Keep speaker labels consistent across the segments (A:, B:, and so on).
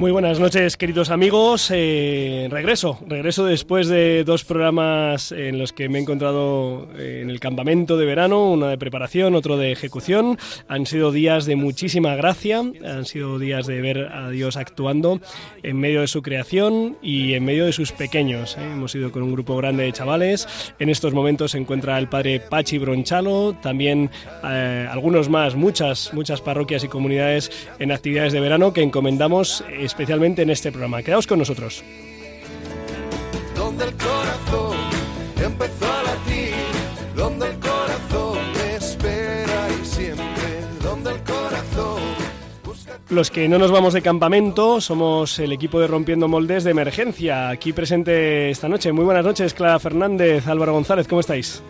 A: Muy buenas noches, queridos amigos. Eh, regreso, regreso después de dos programas en los que me he encontrado en el campamento de verano, una de preparación, otro de ejecución. Han sido días de muchísima gracia, han sido días de ver a Dios actuando en medio de su creación y en medio de sus pequeños. ¿eh? Hemos ido con un grupo grande de chavales. En estos momentos se encuentra el padre Pachi Bronchalo, también eh, algunos más, muchas, muchas parroquias y comunidades en actividades de verano que encomendamos especialmente en este programa. Quedaos con nosotros.
B: Donde el corazón empezó a latir, donde el corazón espera y siempre, donde el corazón busca...
A: Los que no nos vamos de campamento somos el equipo de Rompiendo Moldes de Emergencia, aquí presente esta noche. Muy buenas noches, Clara Fernández, Álvaro González, ¿cómo estáis?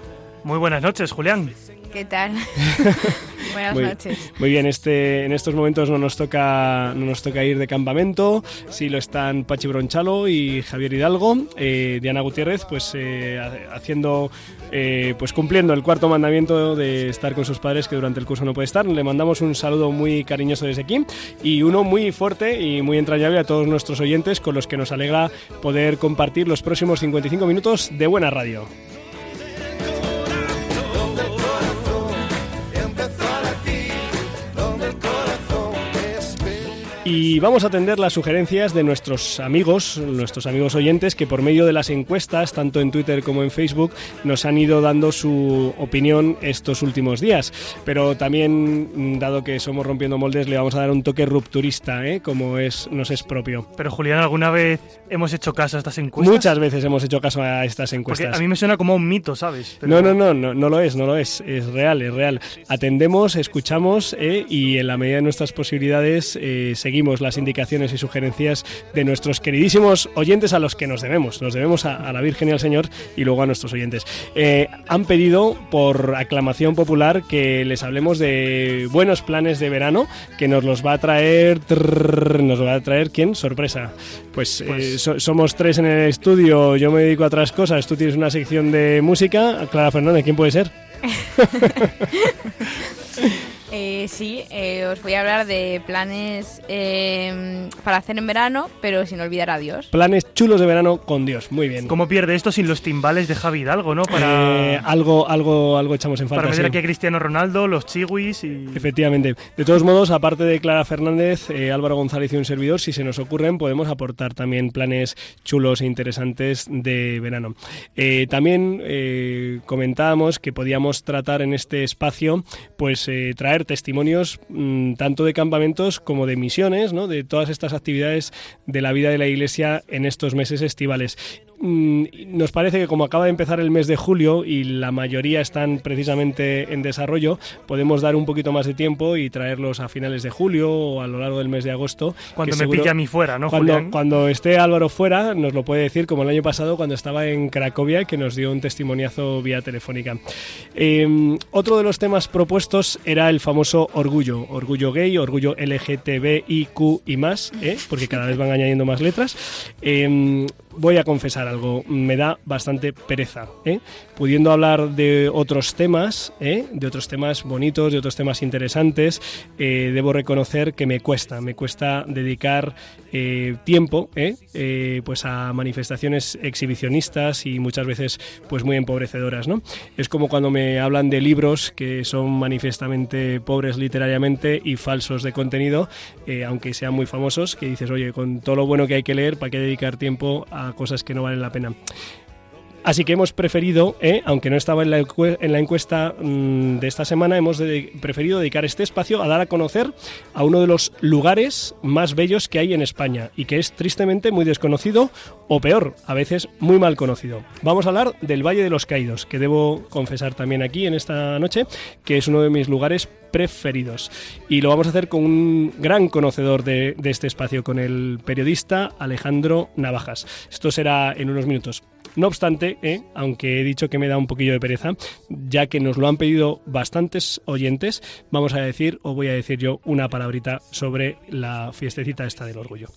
C: Muy buenas noches, Julián.
D: ¿Qué tal? Buenas
A: muy,
D: noches.
A: Muy bien, este, en estos momentos no nos toca, no nos toca ir de campamento. Sí lo están Pachi Bronchalo y Javier Hidalgo. Eh, Diana Gutiérrez, pues eh, haciendo, eh, pues cumpliendo el cuarto mandamiento de estar con sus padres que durante el curso no puede estar. Le mandamos un saludo muy cariñoso desde aquí y uno muy fuerte y muy entrañable a todos nuestros oyentes con los que nos alegra poder compartir los próximos 55 minutos de buena radio. Y vamos a atender las sugerencias de nuestros amigos, nuestros amigos oyentes, que por medio de las encuestas, tanto en Twitter como en Facebook, nos han ido dando su opinión estos últimos días. Pero también, mm, dado que somos rompiendo moldes, le vamos a dar un toque rupturista, ¿eh? como es, nos es propio.
C: Pero Julián, ¿alguna vez hemos hecho caso a estas encuestas?
A: Muchas veces hemos hecho caso a estas
C: Porque
A: encuestas.
C: a mí me suena como un mito, ¿sabes? Pero-
A: No, no, no, no, no lo es, no lo es, es real, es real. Atendemos, escuchamos eh, y en la medida de nuestras posibilidades eh, seguimos las indicaciones y sugerencias de nuestros queridísimos oyentes a los que nos debemos. Nos debemos a, a la Virgen y al Señor y luego a nuestros oyentes. Eh, han pedido por aclamación popular que les hablemos de buenos planes de verano que nos los va a traer... trrr, nos va a traer quién? Sorpresa. Pues, eh,
C: Pues-
A: so- somos tres en el estudio, yo me dedico a otras cosas, tú tienes una sección de música, Clara Fernández, ¿quién puede ser?
D: Eh, sí, eh, os voy a hablar de planes eh, para hacer en verano, pero sin olvidar a Dios.
A: Planes chulos de verano con Dios, muy bien.
C: ¿Cómo pierde esto sin los timbales de Javi Hidalgo, no? Para,
A: Eh, algo, algo, algo echamos en falta.
C: para meter
A: sí.
C: aquí a Cristiano Ronaldo, los chiwis y...
A: Efectivamente. De todos modos, aparte de Clara Fernández, eh, Álvaro González y un servidor, si se nos ocurren, podemos aportar también planes chulos e interesantes de verano. Eh, también eh, comentábamos que podíamos tratar en este espacio, pues eh, testimonios mm, tanto de campamentos como de misiones, ¿no? de todas estas actividades de la vida de la Iglesia en estos meses estivales. Mm, Nos parece que como acaba de empezar el mes de julio y la mayoría están precisamente en desarrollo, podemos dar un poquito más de tiempo y traerlos a finales de julio o a lo largo del mes de agosto.
C: Cuando me
A: seguro-
C: pilla a mí fuera, ¿no,
A: cuando,
C: Julián?
A: cuando esté Álvaro fuera, nos lo puede decir, como el año pasado cuando estaba en Cracovia, que nos dio un testimoniazo vía telefónica. Eh, otro de los temas propuestos era el famoso orgullo, orgullo gay, orgullo LGTBIQ y más, ¿eh? porque cada vez van añadiendo más letras. Eh, voy a confesar algo, me da bastante pereza. ¿eh? Pudiendo hablar de otros temas, ¿eh? de otros temas bonitos, de otros temas interesantes, eh, debo reconocer que me cuesta, me cuesta dedicar eh, tiempo pues a manifestaciones exhibicionistas y muchas veces pues muy empobrecedoras. Es como cuando me hablan de libros que son manifiestamente pobres literariamente y falsos de contenido, aunque sean muy famosos, que dices, oye, con todo lo bueno que hay que leer, ¿para qué dedicar tiempo a cosas que no valen la pena? Así que hemos preferido, eh, aunque no estaba en la, encue- en la encuesta mm, de esta semana, hemos preferido dedicar este espacio a dar a conocer a uno de los lugares más bellos que hay en España y que es tristemente muy desconocido o peor, a veces muy mal conocido. Vamos a hablar del Valle de los Caídos, que debo confesar también aquí en esta noche, que es uno de mis lugares preferidos. Y lo vamos a hacer con un gran conocedor de, de este espacio, con el periodista Alejandro Navajas. Esto será en unos minutos. No obstante, ¿eh? aunque he dicho que me da un poquillo de pereza, ya que nos lo han pedido bastantes oyentes, vamos a decir, o voy a decir yo, una palabrita sobre la fiestecita esta del orgullo.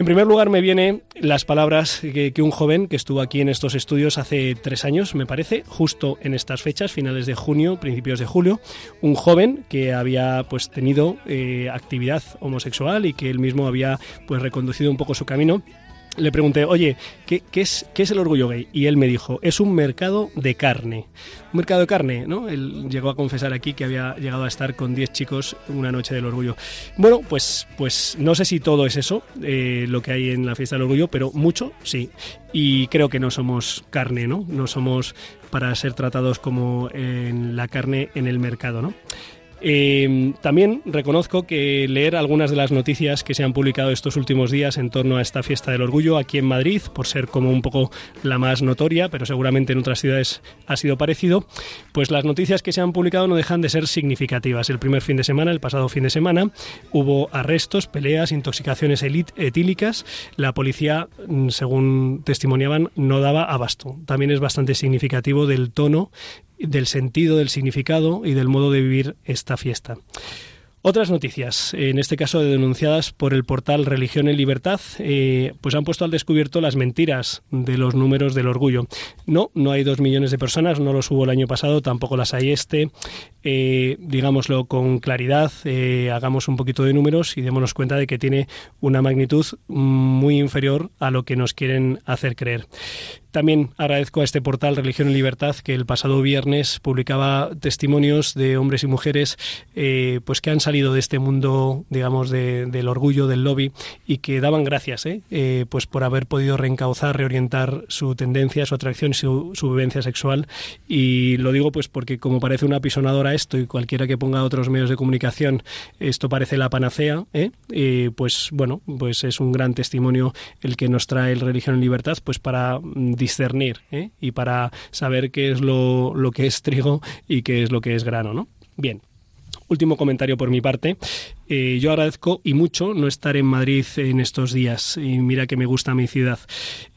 A: En primer lugar me vienen las palabras que, un joven que estuvo aquí en estos estudios hace tres años, me parece, justo en estas fechas, finales de junio, principios de julio, un joven que había pues tenido eh, actividad homosexual y que él mismo había pues reconducido un poco su camino le pregunté, oye, ¿qué, qué, es, ¿qué es el orgullo gay? Y él me dijo, es un mercado de carne. Un mercado de carne, ¿no? Él llegó a confesar aquí que había llegado a estar con 10 chicos una noche del orgullo. Bueno, pues, pues no sé si todo es eso, eh, lo que hay en la fiesta del orgullo, pero mucho sí. Y creo que no somos carne, ¿no? No somos para ser tratados como en la carne en el mercado, ¿no? Eh, también reconozco que leer algunas de las noticias que se han publicado estos últimos días en torno a esta fiesta del orgullo aquí en Madrid, por ser como un poco la más notoria, pero seguramente en otras ciudades ha sido parecido, pues las noticias que se han publicado no dejan de ser significativas. El primer fin de semana, el pasado fin de semana, hubo arrestos, peleas, intoxicaciones etílicas. La policía, según testimoniaban, no daba abasto. También es bastante significativo del tono del sentido, del significado y del modo de vivir esta fiesta. Otras noticias, en este caso denunciadas por el portal Religión en Libertad, eh, pues han puesto al descubierto las mentiras de los números del orgullo. No, no hay dos millones de personas, no los hubo el año pasado, tampoco las hay este. Eh, digámoslo con claridad, eh, hagamos un poquito de números y démonos cuenta de que tiene una magnitud muy inferior a lo que nos quieren hacer creer. También agradezco a este portal Religión y Libertad que el pasado viernes publicaba testimonios de hombres y mujeres eh, pues que han salido de este mundo, digamos, de, del orgullo, del lobby y que daban gracias ¿eh? Eh, pues por haber podido reencauzar, reorientar su tendencia, su atracción y su, su, vivencia sexual. Y lo digo pues porque como parece una pisonadora esto y cualquiera que ponga otros medios de comunicación, esto parece la panacea, pues bueno, pues es un gran testimonio el que nos trae el Religión y Libertad pues para discernir ¿eh? y para saber qué es lo, lo, que es trigo y qué es lo que es grano, ¿no? Bien. Último comentario por mi parte. Eh, yo agradezco y mucho no estar en Madrid en estos días. Y mira que me gusta mi ciudad.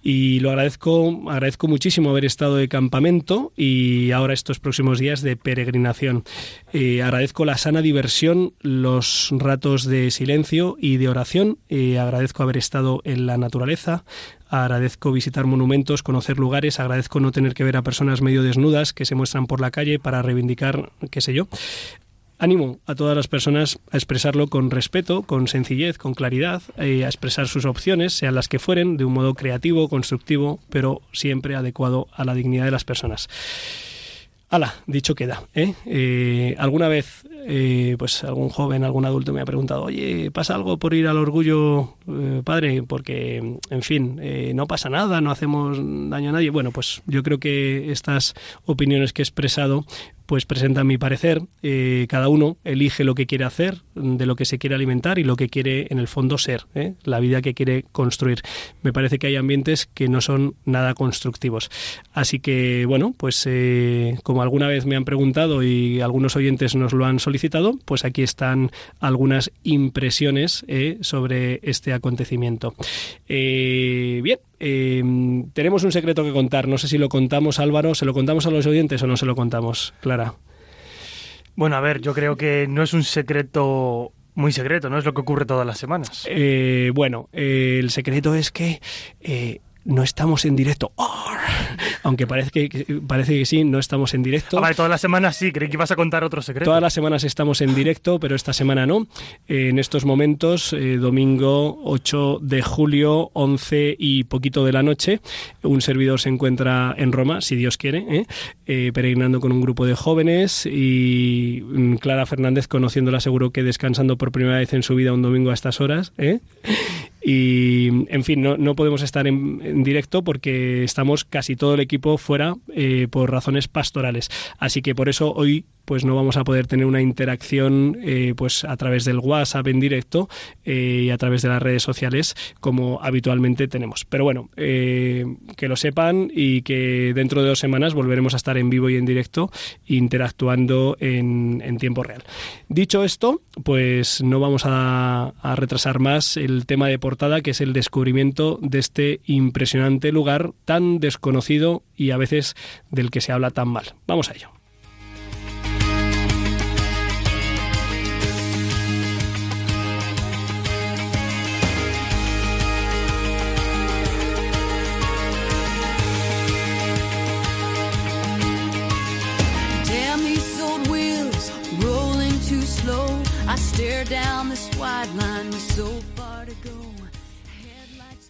A: Y lo agradezco, agradezco muchísimo haber estado de campamento y ahora estos próximos días de peregrinación. Eh, agradezco la sana diversión, los ratos de silencio y de oración. Eh, agradezco haber estado en la naturaleza, agradezco visitar monumentos, conocer lugares, agradezco no tener que ver a personas medio desnudas que se muestran por la calle para reivindicar, qué sé yo. Animo a todas las personas a expresarlo con respeto, con sencillez, con claridad, eh, a expresar sus opciones, sean las que fueren, de un modo creativo, constructivo, pero siempre adecuado a la dignidad de las personas. Hala, dicho queda. ¿eh? Eh, alguna vez, eh, pues algún joven, algún adulto me ha preguntado, oye, ¿pasa algo por ir al orgullo, eh, padre? Porque, en fin, eh, no pasa nada, no hacemos daño a nadie. Bueno, pues yo creo que estas opiniones que he expresado pues presentan mi parecer. Cada uno elige lo que quiere hacer, de lo que se quiere alimentar y lo que quiere en el fondo ser, la vida que quiere construir. Me parece que hay ambientes que no son nada constructivos. Así que, bueno, pues como alguna vez me han preguntado y algunos oyentes nos lo han solicitado, pues aquí están algunas impresiones eh, sobre este acontecimiento. Eh, bien, eh, tenemos un secreto que contar. No sé si lo contamos, Álvaro. ¿Se lo contamos a los oyentes o no se lo contamos, Clara?
C: Bueno, a ver, yo creo que no es un secreto muy secreto, ¿no? Es lo que ocurre todas las semanas.
A: Eh, bueno, eh, el secreto es que eh, no estamos en directo. Aunque parece que, parece que sí, no estamos en directo.
C: Ah, vale, todas las semanas sí, creí que ibas a contar otro secreto.
A: Todas las semanas estamos en directo, pero esta semana no. En estos momentos, eh, domingo 8 de julio, 11 y poquito de la noche, un servidor se encuentra en Roma, si Dios quiere, ¿eh? Eh, peregrinando con un grupo de jóvenes y mm, Clara Fernández, conociéndola, seguro que descansando por primera vez en su vida un domingo a estas horas. ¿eh? Y, en fin, no, no podemos estar en, directo porque estamos casi todo el equipo fuera eh, por razones pastorales. Así que por eso hoy pues no vamos a poder tener una interacción eh, pues a través del WhatsApp en directo eh, y a través de las redes sociales como habitualmente tenemos. Pero bueno, eh, que lo sepan y que dentro de dos semanas volveremos a estar en vivo y en directo interactuando en, en tiempo real. Dicho esto, pues no vamos a, a retrasar más el tema de portada que es el descubrimiento de este impresionante lugar tan desconocido y a veces del que se habla tan mal. Vamos a ello.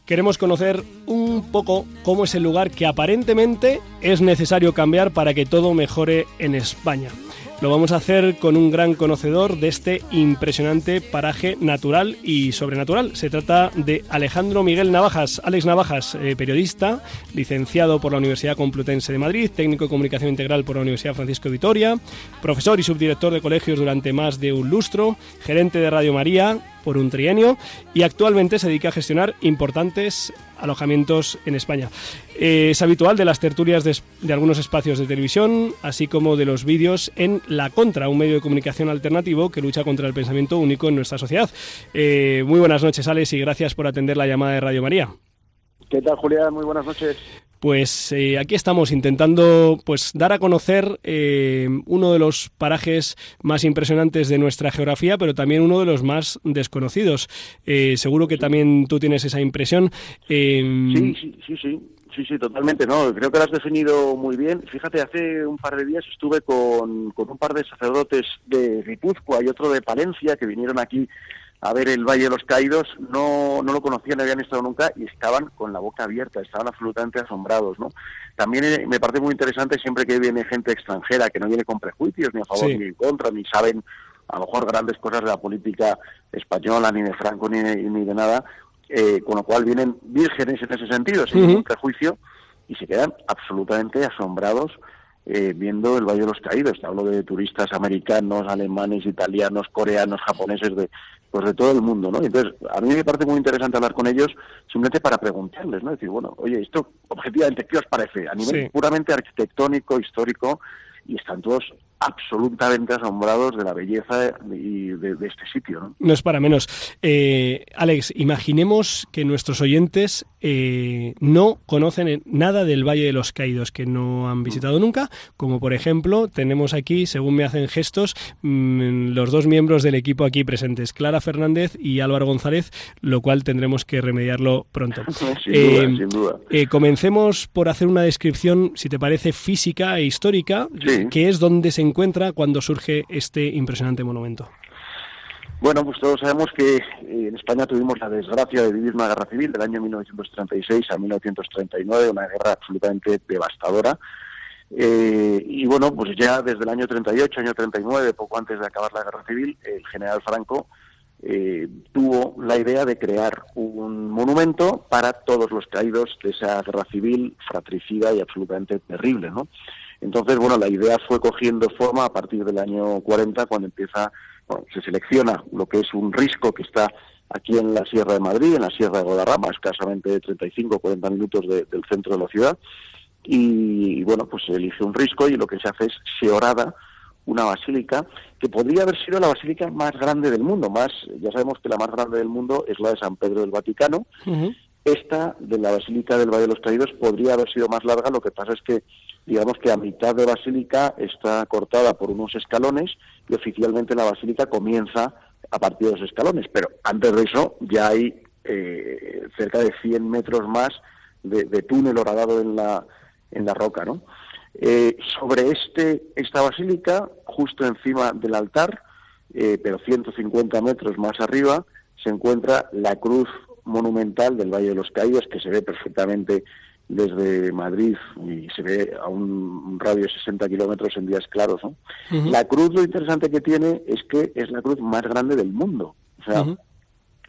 A: Queremos conocer un poco cómo es el lugar que aparentemente es necesario cambiar para que todo mejore en España. Lo vamos a hacer con un gran conocedor de este impresionante paraje natural y sobrenatural. Se trata de Alejandro Miguel Navajas. Alex Navajas, eh, periodista, licenciado por la Universidad Complutense de Madrid, técnico de comunicación integral por la Universidad Francisco Vitoria, profesor y subdirector de colegios durante más de un lustro, gerente de Radio María por un trienio y actualmente se dedica a gestionar importantes alojamientos en España. Eh, es habitual de las tertulias de, algunos espacios de televisión, así como de los vídeos en La Contra, un medio de comunicación alternativo que lucha contra el pensamiento único en nuestra sociedad. Eh, muy buenas noches, Alex, y gracias por atender la llamada de Radio María.
E: ¿Qué tal, Julián? Muy buenas noches.
A: Pues eh, aquí estamos intentando pues dar a conocer eh, uno de los parajes más impresionantes de nuestra geografía, pero también uno de los más desconocidos. Eh, seguro que también tú tienes esa impresión. Eh,
E: Sí, sí, sí, sí. Sí, sí, totalmente, no. Creo que lo has definido muy bien. Fíjate, hace un par de días estuve con, con un par de sacerdotes de Guipúzcoa y otro de Palencia que vinieron aquí a ver el Valle de los Caídos. No, no lo conocían, no habían estado nunca y estaban con la boca abierta, estaban absolutamente asombrados, ¿no? También eh, me parece muy interesante siempre que viene gente extranjera que no viene con prejuicios ni a favor
A: Sí.
E: ni en contra, ni saben a lo mejor grandes cosas de la política española, ni de Franco, ni de, ni de nada, eh, con lo cual vienen vírgenes en ese sentido, sin ningún prejuicio, y se quedan absolutamente asombrados eh, viendo el Valle de los Caídos. Te hablo de turistas americanos, alemanes, italianos, coreanos, japoneses, de pues de todo el mundo, ¿no? Entonces, a mí me parece muy interesante hablar con ellos simplemente para preguntarles, ¿no? Decir, bueno, oye, esto objetivamente, ¿qué os parece? A nivel
A: Sí.
E: puramente arquitectónico, histórico, y están todos absolutamente asombrados de la belleza y de, de este sitio, ¿no?
A: No es para menos. Eh, Alex, imaginemos que nuestros oyentes eh, no conocen nada del Valle de los Caídos, que no han visitado nunca, como por ejemplo tenemos aquí, según me hacen gestos, mm, los dos miembros del equipo aquí presentes, Clara Fernández y Álvaro González, lo cual tendremos que remediarlo pronto.
E: sin
A: Eh,
E: duda, sin duda.
A: Eh, comencemos por hacer una descripción, si te parece, física e histórica,
E: Sí.
A: que es donde se encuentra cuando surge este impresionante monumento.
E: Bueno, pues todos sabemos que eh, en España tuvimos la desgracia de vivir una guerra civil del año 1936 a 1939, una guerra absolutamente devastadora. Eh, y bueno, pues ya desde el año 38, año 39, poco antes de acabar la guerra civil, el general Franco eh, tuvo la idea de crear un monumento para todos los caídos de esa guerra civil fratricida y absolutamente terrible, ¿no? Entonces, bueno, la idea fue cogiendo forma a partir del año 40, cuando empieza, bueno, se selecciona lo que es un risco que está aquí en la Sierra de Madrid, en la Sierra de Guadarrama, escasamente 35 o 40 minutos de- del centro de la ciudad, y, bueno, pues se elige un risco y lo que se hace es seorada una basílica que podría haber sido la basílica más grande del mundo, más, ya sabemos que la más grande del mundo es la de San Pedro del Vaticano, esta de la Basílica del Valle de los Caídos podría haber sido más larga, lo que pasa es que digamos que a mitad de basílica está cortada por unos escalones y oficialmente la basílica comienza a partir de los escalones, pero antes de eso ya hay eh, cerca de 100 metros más de, túnel horadado en la, en la roca, ¿no? Eh, sobre este, esta basílica, justo encima del altar, eh, pero 150 metros más arriba, se encuentra la cruz monumental del Valle de los Caídos, que se ve perfectamente desde Madrid y se ve a un, radio de 60 kilómetros en días claros. La cruz, lo interesante que tiene es que es la cruz más grande del mundo. O sea,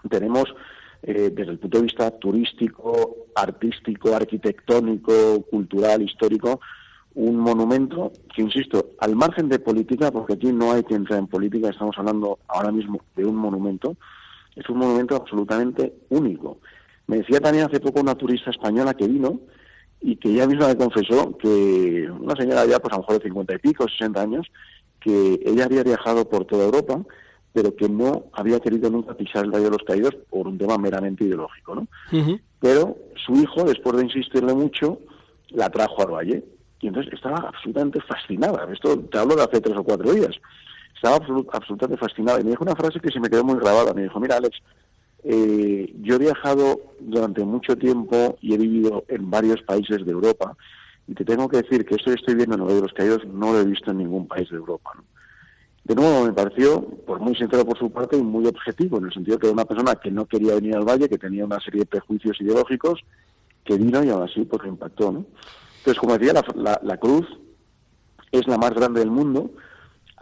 E: tenemos eh, desde el punto de vista turístico, artístico, arquitectónico, cultural, histórico, un monumento que, insisto, al margen de política, porque aquí no hay que entrar en política, estamos hablando ahora mismo de un monumento, es un monumento absolutamente único. Me decía también hace poco una turista española que vino y que ella misma me confesó que una señora ya, pues a lo mejor de 50 y pico, 60 años, que ella había viajado por toda Europa, pero que no había querido nunca pisar el Valle de los Caídos por un tema meramente ideológico, ¿no? Pero su hijo, después de insistirle mucho, la trajo al valle. Y entonces estaba absolutamente fascinada. Esto te hablo de hace tres o cuatro días. Estaba absolu- absolutamente fascinada. Y me dijo una frase que se me quedó muy grabada. Me dijo, mira, Alex, eh, yo he viajado durante mucho tiempo y he vivido en varios países de Europa. Y te tengo que decir que esto que estoy viendo en los Caídos no lo he visto en ningún país de Europa. De nuevo, me pareció pues muy sincero por su parte y muy objetivo, en el sentido que era una persona que no quería venir al valle, que tenía una serie de prejuicios ideológicos, que vino y aún así pues impactó. ¿no? Entonces, como decía, la, la- la cruz es la más grande del mundo.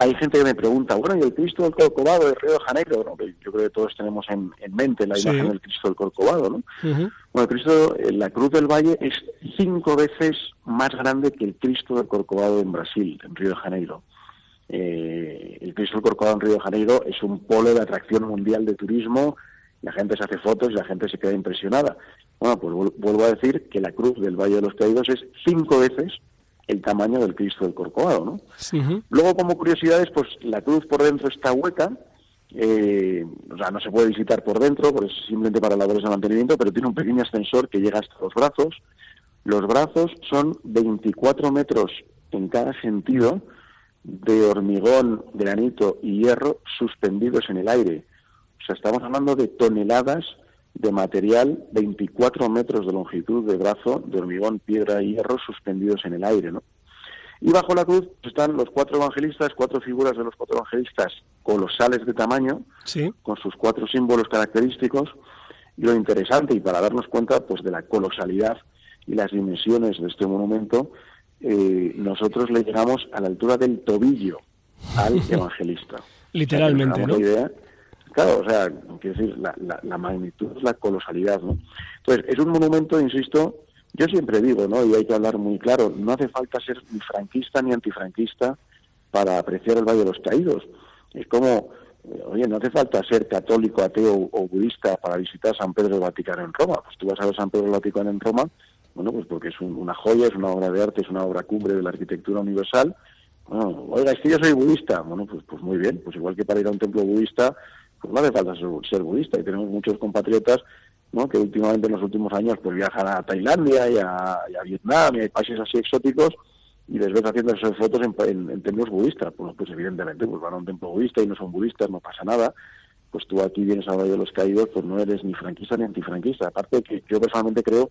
E: Hay gente que me pregunta, bueno, ¿y el Cristo del Corcovado de Río de Janeiro? ¿no? Que yo creo que todos tenemos en, en mente la
A: Sí.
E: imagen del Cristo del Corcovado, ¿no? Bueno, el Cristo, eh, la Cruz del Valle es cinco veces más grande que el Cristo del Corcovado en Brasil, en Río de Janeiro. Eh, el Cristo del Corcovado en Río de Janeiro es un polo de atracción mundial de turismo, la gente se hace fotos y la gente se queda impresionada. Bueno, pues vuel- vuelvo a decir que la Cruz del Valle de los Caídos es cinco veces el tamaño del Cristo del Corcovado, ¿no? Luego, como curiosidades, pues la cruz por dentro está hueca, eh, o sea, no se puede visitar por dentro, pues simplemente para labores de mantenimiento, pero tiene un pequeño ascensor que llega hasta los brazos. Los brazos son 24 metros en cada sentido de hormigón, granito y hierro suspendidos en el aire. O sea, estamos hablando de toneladas de material, 24 metros de longitud de brazo, de hormigón, piedra y hierro suspendidos en el aire, ¿no? Y bajo la cruz están los cuatro evangelistas, cuatro figuras de los cuatro evangelistas colosales de tamaño,
A: Sí.
E: con sus cuatro símbolos característicos. Y lo interesante, y para darnos cuenta pues de la colosalidad y las dimensiones de este monumento, eh, nosotros le llegamos a la altura del tobillo al evangelista.
A: Literalmente,
E: O sea, que
A: ¿no?
E: idea. O sea, quiero decir, la, la, la magnitud es la colosalidad, ¿no? Entonces, es un monumento, insisto, yo siempre digo, ¿no? Y hay que hablar muy claro, no hace falta ser ni franquista ni antifranquista para apreciar el Valle de los Caídos. Es como, eh, oye, no hace falta ser católico, ateo o budista para visitar San Pedro del Vaticano en Roma. Pues tú vas a ver San Pedro del Vaticano en Roma, bueno, pues porque es un- una joya, es una obra de arte, es una obra cumbre de la arquitectura universal. Bueno, oiga, es que yo soy budista. Bueno, pues, pues muy bien, pues igual que para ir a un templo budista, pues no hace falta ser, ser budista. Y tenemos muchos compatriotas ¿no? que últimamente en los últimos años pues viajan a Tailandia y a, Vietnam y a países así exóticos y les haciendo esas fotos en, en- en templos budistas. Pues, pues evidentemente pues van a un templo budista y no son budistas, no pasa nada. Pues tú aquí vienes a Valle de los Caídos, pues no eres ni franquista ni antifranquista. Aparte que yo personalmente creo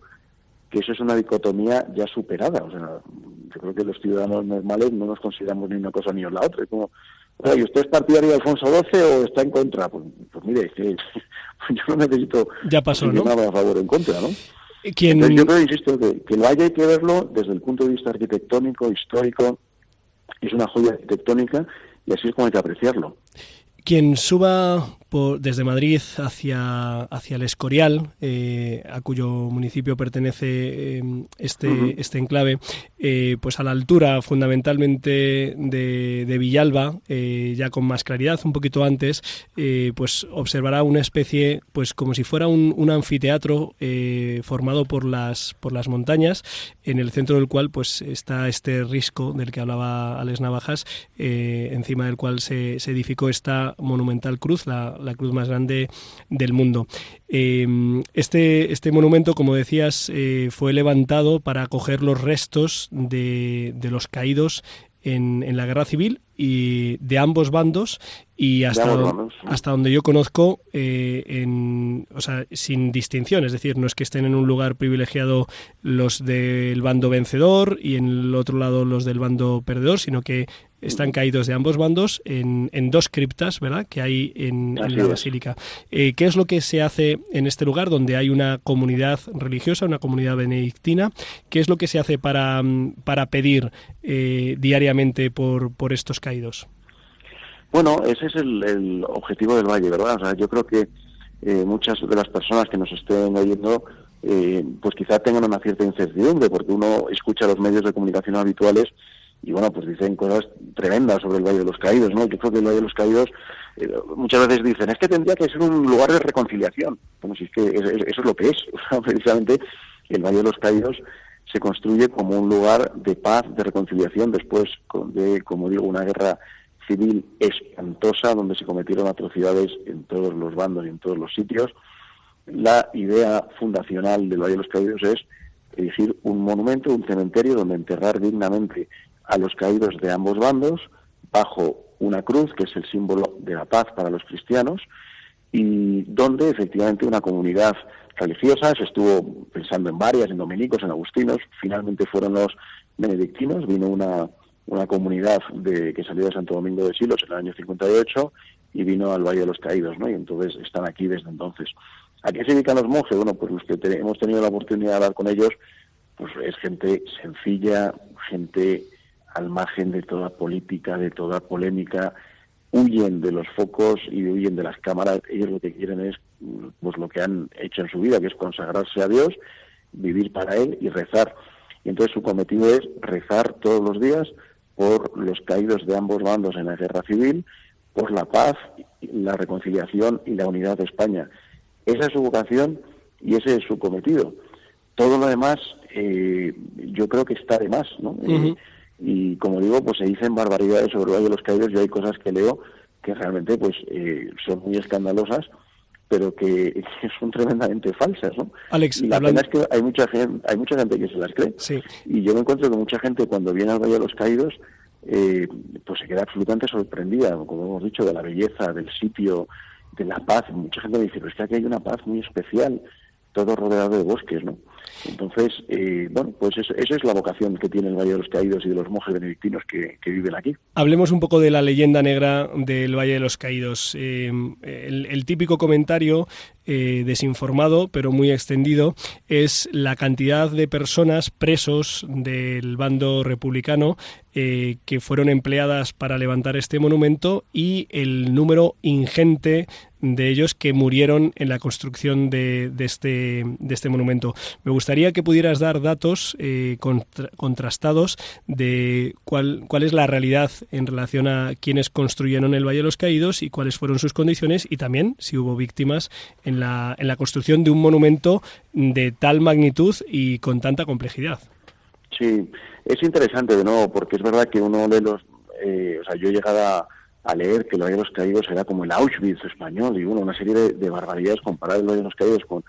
E: que eso es una dicotomía ya superada. O sea, yo creo que los ciudadanos normales no nos consideramos ni una cosa ni la otra. Es como, ¿y ¿usted es partidario de Alfonso XII o está en contra? Pues, pues mire, es que yo no necesito
A: Ya pasó, ¿no?
E: nada a favor o en contra, ¿no?
A: Quien,
E: Entonces, yo creo, insisto, que, que el valle hay que verlo desde el punto de vista arquitectónico, histórico, es una joya arquitectónica y así es como hay que apreciarlo.
A: Quien suba por- desde Madrid hacia, hacia el Escorial, eh, a cuyo municipio pertenece eh, este, este enclave, eh, pues a la altura fundamentalmente de, de Villalba, eh, ya con más claridad, un poquito antes, pues observará una especie, pues como si fuera un, un anfiteatro formado por las, por las montañas, en el centro del cual pues está este risco del que hablaba Alex Navajas, encima del cual se, se edificó esta monumental cruz, la, la cruz más grande del mundo. Eh, este, este monumento, como decías, eh, fue levantado para acoger los restos de, de los caídos en, en la guerra civil y de ambos bandos y hasta,
E: bandos,
A: hasta donde yo conozco eh, en, o sea, sin distinción, es decir, no es que estén en un lugar privilegiado los del bando vencedor y en el otro lado los del bando perdedor, sino que están caídos de ambos bandos en, en dos criptas, ¿verdad?, que hay en, la basílica. Eh, ¿Qué es lo que se hace en este lugar donde hay una comunidad religiosa, una comunidad benedictina? ¿Qué es lo que se hace para, mm, para pedir eh, diariamente por, por estos caídos?
E: Bueno, ese es el, el objetivo del Valle, ¿verdad? O sea, yo creo que eh, muchas de las personas que nos estén oyendo eh, pues quizá tengan una cierta incertidumbre, porque uno escucha los medios de comunicación habituales y bueno, pues dicen cosas tremendas sobre el Valle de los Caídos, ¿no? Yo creo que el Valle de los Caídos eh, muchas veces dicen, es que tendría que ser un lugar de reconciliación, como si es que es- es- eso es lo que es, precisamente el Valle de los Caídos se construye como un lugar de paz, de reconciliación, después de, como digo, una guerra civil espantosa donde se cometieron atrocidades en todos los bandos y en todos los sitios. La idea fundacional del Valle de los Caídos es erigir un monumento, un cementerio donde enterrar dignamente a los caídos de ambos bandos bajo una cruz, que es el símbolo de la paz para los cristianos, y donde efectivamente una comunidad religiosa, se estuvo pensando en varias, en dominicos, en agustinos, finalmente fueron los benedictinos, vino una, una comunidad de, que salió de Santo Domingo de Silos en el año 58 y vino al Valle de los Caídos, ¿no? Y entonces están aquí desde entonces. ¿A qué se dedican los monjes? Bueno, pues los que hemos tenido la oportunidad de hablar con ellos, pues es gente sencilla, gente al margen de toda política, de toda polémica, huyen de los focos y huyen de las cámaras. Ellos lo que quieren es pues lo que han hecho en su vida, que es consagrarse a Dios, vivir para Él y rezar. Y entonces su cometido es rezar todos los días por los caídos de ambos bandos en la guerra civil, por la paz, la reconciliación y la unidad de España. Esa es su vocación y ese es su cometido. Todo lo demás, eh, yo creo que está de más, ¿no? Eh. Y como digo, pues se dicen barbaridades sobre el Valle de los Caídos. Yo hay cosas que leo que realmente pues eh, son muy escandalosas, pero que, son tremendamente falsas, ¿no?
A: Alex,
E: y la
A: hablando-
E: pena es que hay mucha gente, hay mucha gente que se las cree.
A: Sí.
E: Y yo me encuentro que mucha gente cuando viene al Valle de los Caídos, eh, pues se queda absolutamente sorprendida, como hemos dicho, de la belleza, del sitio, de la paz. Mucha gente me dice, pero es que aquí hay una paz muy especial, todo rodeado de bosques, ¿no? Entonces, eh, bueno, pues eso, esa es la vocación que tiene el Valle de los Caídos y de los monjes benedictinos que, viven aquí.
A: Hablemos un poco de la leyenda negra del Valle de los Caídos. Eh, el, típico comentario eh, desinformado, pero muy extendido, es la cantidad de personas presos del bando republicano eh, que fueron empleadas para levantar este monumento y el número ingente de ellos que murieron en la construcción de, este, este monumento. Me gustaría que pudieras dar datos eh, contra- contrastados de cuál, cuál es la realidad en relación a quienes construyeron el Valle de los Caídos y cuáles fueron sus condiciones y también si hubo víctimas en la, en la construcción de un monumento de tal magnitud y con tanta complejidad.
E: Sí, es interesante de nuevo, porque es verdad que uno lee los... eh, o sea, yo he llegado a, leer que el Valle de los Caídos era como el Auschwitz español, y bueno, una serie de, de barbaridades comparar el Valle de los Caídos con,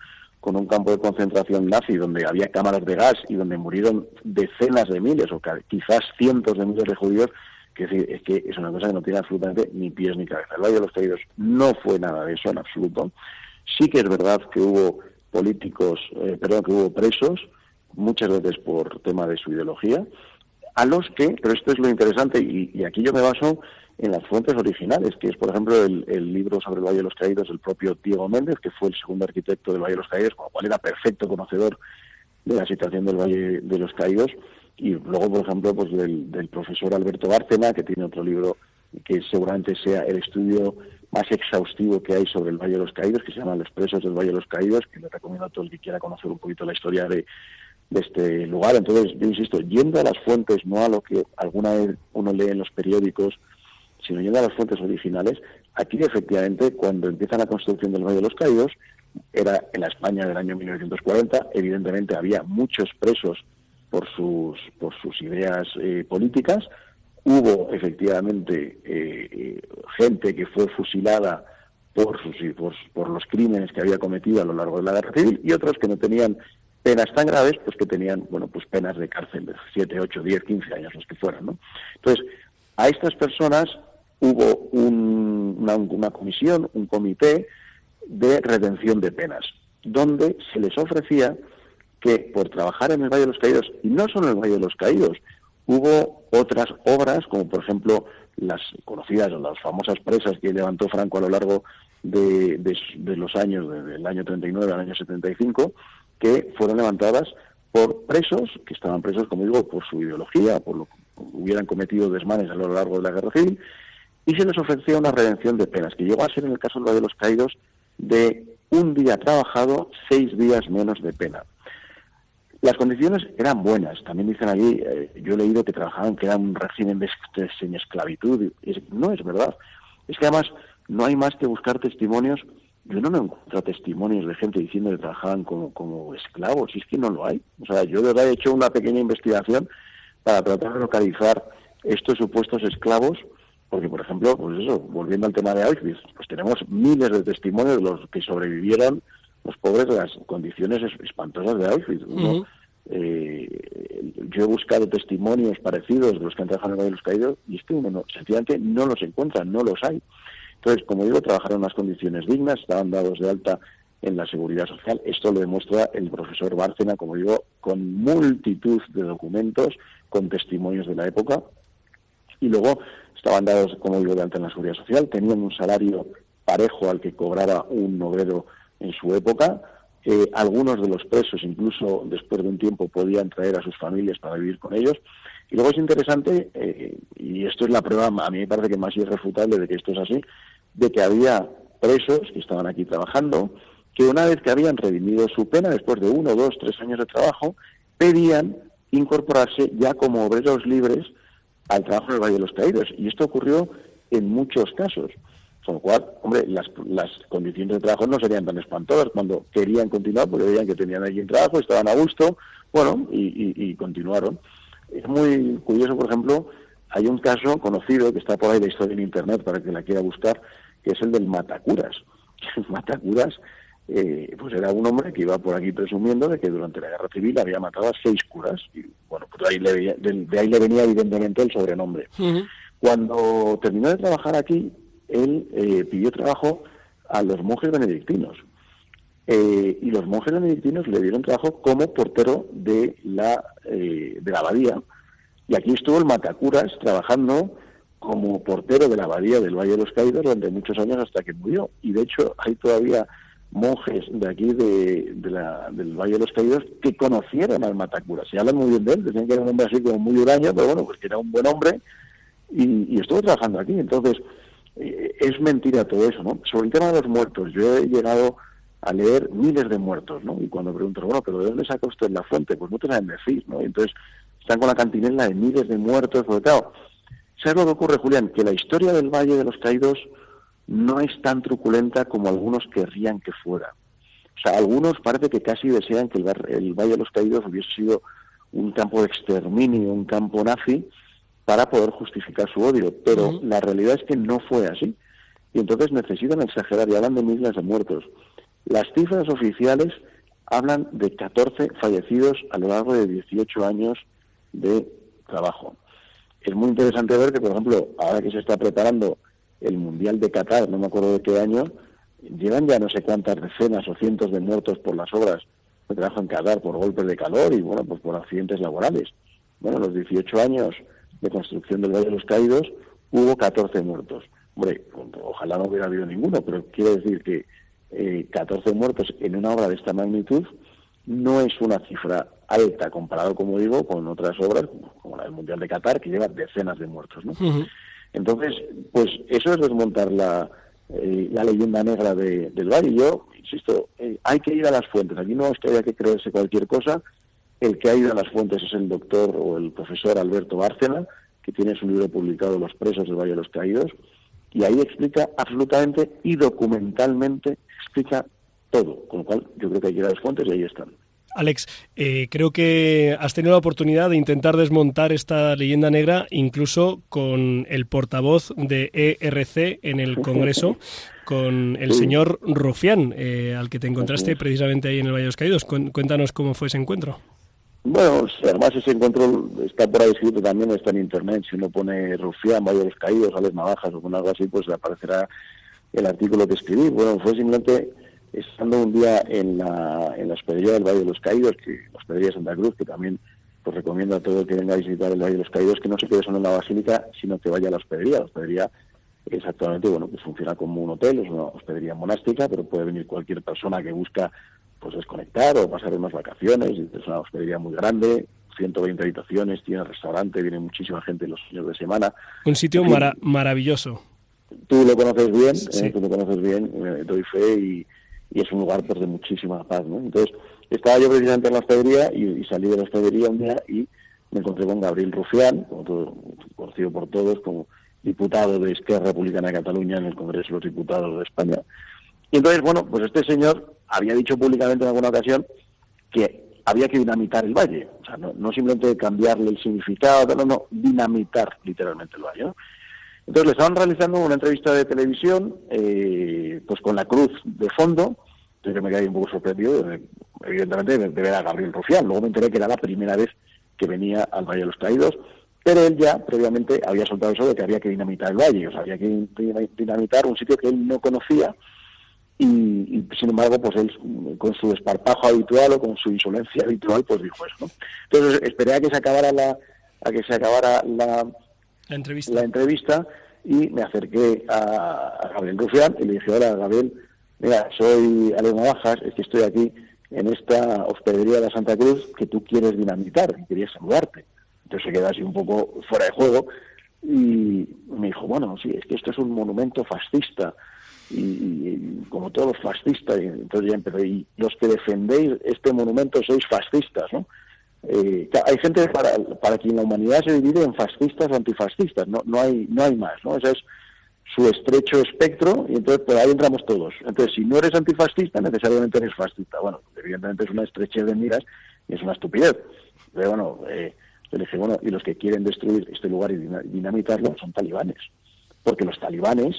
E: con un campo de concentración nazi donde había cámaras de gas y donde murieron decenas de miles o quizás cientos de miles de judíos, que es, que es una cosa que no tiene absolutamente ni pies ni cabeza. El Valle de los Caídos no fue nada de eso en absoluto. Sí que es verdad que hubo políticos, eh, perdón, que hubo presos, muchas veces por tema de su ideología, a los que, pero esto es lo interesante, y aquí yo me baso en las fuentes originales, que es, por ejemplo, el, libro sobre el Valle de los Caídos del propio Diego Méndez, que fue el segundo arquitecto del Valle de los Caídos, con lo cual era perfecto conocedor de la situación del Valle de los Caídos, y luego, por ejemplo, pues del, del profesor Alberto Bárcena, que tiene otro libro que seguramente sea el estudio más exhaustivo que hay sobre el Valle de los Caídos, que se llama Los presos del Valle de los Caídos, que le recomiendo a todo el que quiera conocer un poquito la historia de este lugar. Entonces, yo insisto, yendo a las fuentes, no a lo que alguna vez uno lee en los periódicos, sino yendo a las fuentes originales, aquí efectivamente, cuando empieza la construcción del Valle de los Caídos, era en la España del año 1940, evidentemente había muchos presos por sus, por sus ideas eh, políticas, hubo efectivamente eh, eh, gente que fue fusilada por, sus, por, por los crímenes que había cometido a lo largo de la guerra civil y otros que no tenían penas tan graves, pues que tenían, bueno, pues penas de cárcel de 7, 8, 10, 15 años, los que fueran, ¿no? Entonces, a estas personas hubo un- una, una comisión, un comité de redención de penas, donde se les ofrecía que por trabajar en el Valle de los Caídos, y no solo en el Valle de los Caídos, hubo otras obras, como por ejemplo las conocidas o las famosas presas que levantó Franco a lo largo de, de- los años, de- del año 39 al año 75, que fueron levantadas por presos, que estaban presos, como digo, por su ideología, por lo que hubieran cometido desmanes a lo largo de la guerra civil, y se les ofrecía una redención de penas, que llegó a ser en el caso de los Caídos de un día trabajado, seis días menos de pena. Las condiciones eran buenas. También dicen allí, eh, yo he leído que trabajaban que era un régimen de, de semi-esclavitud. Y es- No es verdad. Es que además no hay más que buscar testimonios. Yo no me encuentro testimonios de gente diciendo que trabajaban como, como esclavos. Y es que no lo hay. O sea, yo de verdad he hecho una pequeña investigación para tratar de localizar estos supuestos esclavos. Porque, por ejemplo, pues eso, volviendo al tema de Auschwitz, pues tenemos miles de testimonios de los que sobrevivieron los pobres de las condiciones es- espantosas de Auschwitz. Uno, eh, yo he buscado testimonios parecidos de los que han trabajado en el de los Caídos y es que uno no, sencillamente no los encuentra, no los hay. Entonces, como digo, trabajaron en unas condiciones dignas, estaban dados de alta en la seguridad social. Esto lo demuestra el profesor Bárcena, como digo, con multitud de documentos, con testimonios de la época. Y luego estaban dados, como digo, de alta en la seguridad social, tenían un salario parejo al que cobraba un obrero en su época. Algunos de los presos, incluso después de un tiempo, podían traer a sus familias para vivir con ellos. Y luego es interesante, eh, y esto es la prueba, a mí me parece que más irrefutable de que esto es así, de que había presos que estaban aquí trabajando, que una vez que habían redimido su pena, después de uno, dos, tres años de trabajo, pedían incorporarse ya como obreros libres al trabajo en el Valle de los Caídos. Y esto ocurrió en muchos casos. Con lo cual, hombre, las, las condiciones de trabajo no serían tan espantosas cuando querían continuar, porque veían que tenían allí un trabajo, estaban a gusto, bueno, y, continuaron. Es muy curioso, por ejemplo, hay un caso conocido que está por ahí la historia en Internet para que la quiera buscar, que es el del Matacuras. Matacuras, eh, pues era un hombre que iba por aquí presumiendo de que durante la guerra civil había matado a seis curas. Y bueno, pues de ahí le, veía- de, de ahí le venía evidentemente el sobrenombre. Cuando terminó de trabajar aquí, él eh, pidió trabajo a los monjes benedictinos. Eh, y los monjes benedictinos le dieron trabajo como portero de la, eh, de la abadía. Y aquí estuvo el Matacuras trabajando como portero de la abadía del Valle de los Caídos durante muchos años hasta que murió. Y de hecho hay todavía monjes de aquí de, la- del Valle de los Caídos que conocieron al Matacuras. Se hablan muy bien de él, decían que era un hombre así como muy huraño, pero bueno, pues que era un buen hombre y, y estuvo trabajando aquí. Entonces, eh, es mentira todo eso, ¿no? Sobre el tema de los muertos, yo he llegado a leer miles de muertos, ¿no? Y cuando pregunto, bueno, ¿pero de dónde saca usted la fuente? Pues no te saben decir, ¿no? Y entonces están con la cantinela de miles de muertos, porque claro, ¿sabes lo que ocurre, Julián? Que la historia del Valle de los Caídos no es tan truculenta como algunos querrían que fuera. O sea, algunos parece que casi desean que el, bar- el Valle de los Caídos hubiese sido un campo de exterminio, un campo nazi, para poder justificar su odio. Pero la realidad es que no fue así. Y entonces necesitan exagerar y hablan de miles de muertos. Las cifras oficiales hablan de 14 fallecidos a lo largo de 18 años de trabajo. Es muy interesante ver que, por ejemplo, ahora que se está preparando el Mundial de Qatar, no me acuerdo de qué año, llevan ya no sé cuántas decenas o cientos de muertos por las obras de trabajo en Qatar por golpes de calor y, bueno, pues por accidentes laborales. Bueno, los 18 años de construcción del Valle de los Caídos hubo 14 muertos. Hombre, ojalá no hubiera habido ninguno, pero quiero decir que eh, 14 muertos en una obra de esta magnitud no es una cifra alta comparado, como digo, con otras obras como- la del Mundial de Qatar, que lleva decenas de muertos. ¿no? Entonces, pues eso es desmontar la, eh, leyenda negra de- del Valle. Y Yo, insisto, eh, hay que ir a las fuentes. Aquí no es que que creerse cualquier cosa. El que ha ido a las fuentes es el doctor o el profesor Alberto Bárcena, que tiene su libro publicado Los presos del Valle de los Caídos, y ahí explica absolutamente y documentalmente explica todo. Con lo cual, yo creo que hay que ir a las fuentes y ahí están.
A: Alex, eh, creo que has tenido la oportunidad de intentar desmontar esta leyenda negra incluso con el portavoz de ERC en el Congreso, con el señor Rufián, eh, al que te encontraste precisamente ahí en el Valle de los Caídos. Cuéntanos cómo fue ese encuentro.
E: Bueno, además ese encuentro está por ahí escrito también, está en internet. Si uno pone Rufián, Valle de los Caídos, Alex Navajas o con algo así, pues le aparecerá el artículo que escribí. Bueno, fue simplemente estando un día en la, en la hospedería del Valle de los Caídos, que la hospedería de Santa Cruz, que también pues recomiendo a todo el que venga a visitar el Valle de los Caídos que no se quede solo en la basílica, sino que vaya a la hospedería. La hospedería exactamente, bueno, pues funciona como un hotel, es una hospedería monástica, pero puede venir cualquier persona que busca pues desconectar o pasar unas vacaciones, es una hospedería muy grande, 120 habitaciones, tiene restaurante, viene muchísima gente los fines de semana.
A: Un sitio mara- maravilloso.
E: Tú lo conoces bien,
A: Sí.
E: eh, tú lo conoces bien, eh, doy fe y, y es un lugar pues de muchísima paz, ¿no? Entonces, estaba yo precisamente en la hospedería y, salí de la hospedería un día y me encontré con Gabriel Rufián, conocido por todos como diputado de Esquerra Republicana de Cataluña en el Congreso de los Diputados de España. Y entonces, bueno, pues este señor había dicho públicamente en alguna ocasión que había que dinamitar el valle. O sea, no, simplemente cambiarle el significado, no, no, dinamitar literalmente el valle. Entonces le estaban realizando una entrevista de televisión, eh, pues con la cruz de fondo. Entonces yo me quedé un poco sorprendido, eh, evidentemente, de, de ver a Gabriel Rufián. Luego me enteré que era la primera vez que venía al Valle de los Caídos, pero él ya previamente había soltado eso de que había que dinamitar el valle, o sea, había que din- dinamitar un sitio que él no conocía y, y, sin embargo pues él con su desparpajo habitual o con su insolencia habitual pues dijo eso ¿no? entonces esperé a que se acabara la a que se acabara la,
A: La entrevista.
E: la entrevista y me acerqué a, a Gabriel Rufián y le dije hola Gabriel mira soy Alex Navajas es que estoy aquí en esta hospedería de la Santa Cruz que tú quieres dinamitar y quería saludarte entonces se quedó así un poco fuera de juego y me dijo, bueno, sí, es que esto es un monumento fascista y, como todos los fascistas, y entonces ya empecé, y los que defendéis este monumento sois fascistas, ¿no? Eh, hay gente para, para quien la humanidad se divide en fascistas antifascistas, no, no, hay, no hay más, ¿no? Es su estrecho espectro y entonces pues ahí entramos todos. Entonces, si no eres antifascista, necesariamente eres fascista. Bueno, evidentemente es una estrechez de miras y es una estupidez. Pero bueno, eh, yo le dije, bueno, y los que quieren destruir este lugar y dina- dinamitarlo son talibanes. Porque los talibanes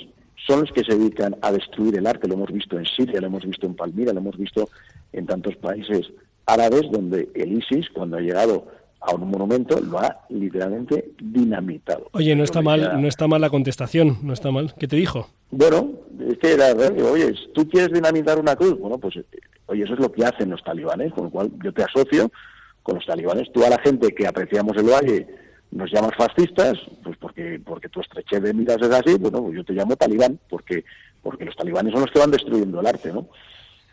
E: son los que se dedican a destruir el arte. Lo hemos visto en Siria, lo hemos visto en Palmira, lo hemos visto en tantos países árabes donde el ISIS, cuando ha llegado a un monumento, lo ha literalmente dinamitado.
A: Oye, no está mal, no está mal la contestación, no está mal. ¿Qué te dijo?
E: bueno, es que era, ¿verdad? Digo, oye, ¿tú quieres dinamitar una cruz? Bueno, pues, eh, oye, eso es lo que hacen los talibanes, con lo cual yo te asocio con los talibanes. Tú a la gente que apreciamos el valle nos llamas fascistas, pues porque porque tu estrechez de miras es así, bueno, pues yo te llamo talibán, porque porque los talibanes son los que van destruyendo el arte, ¿no?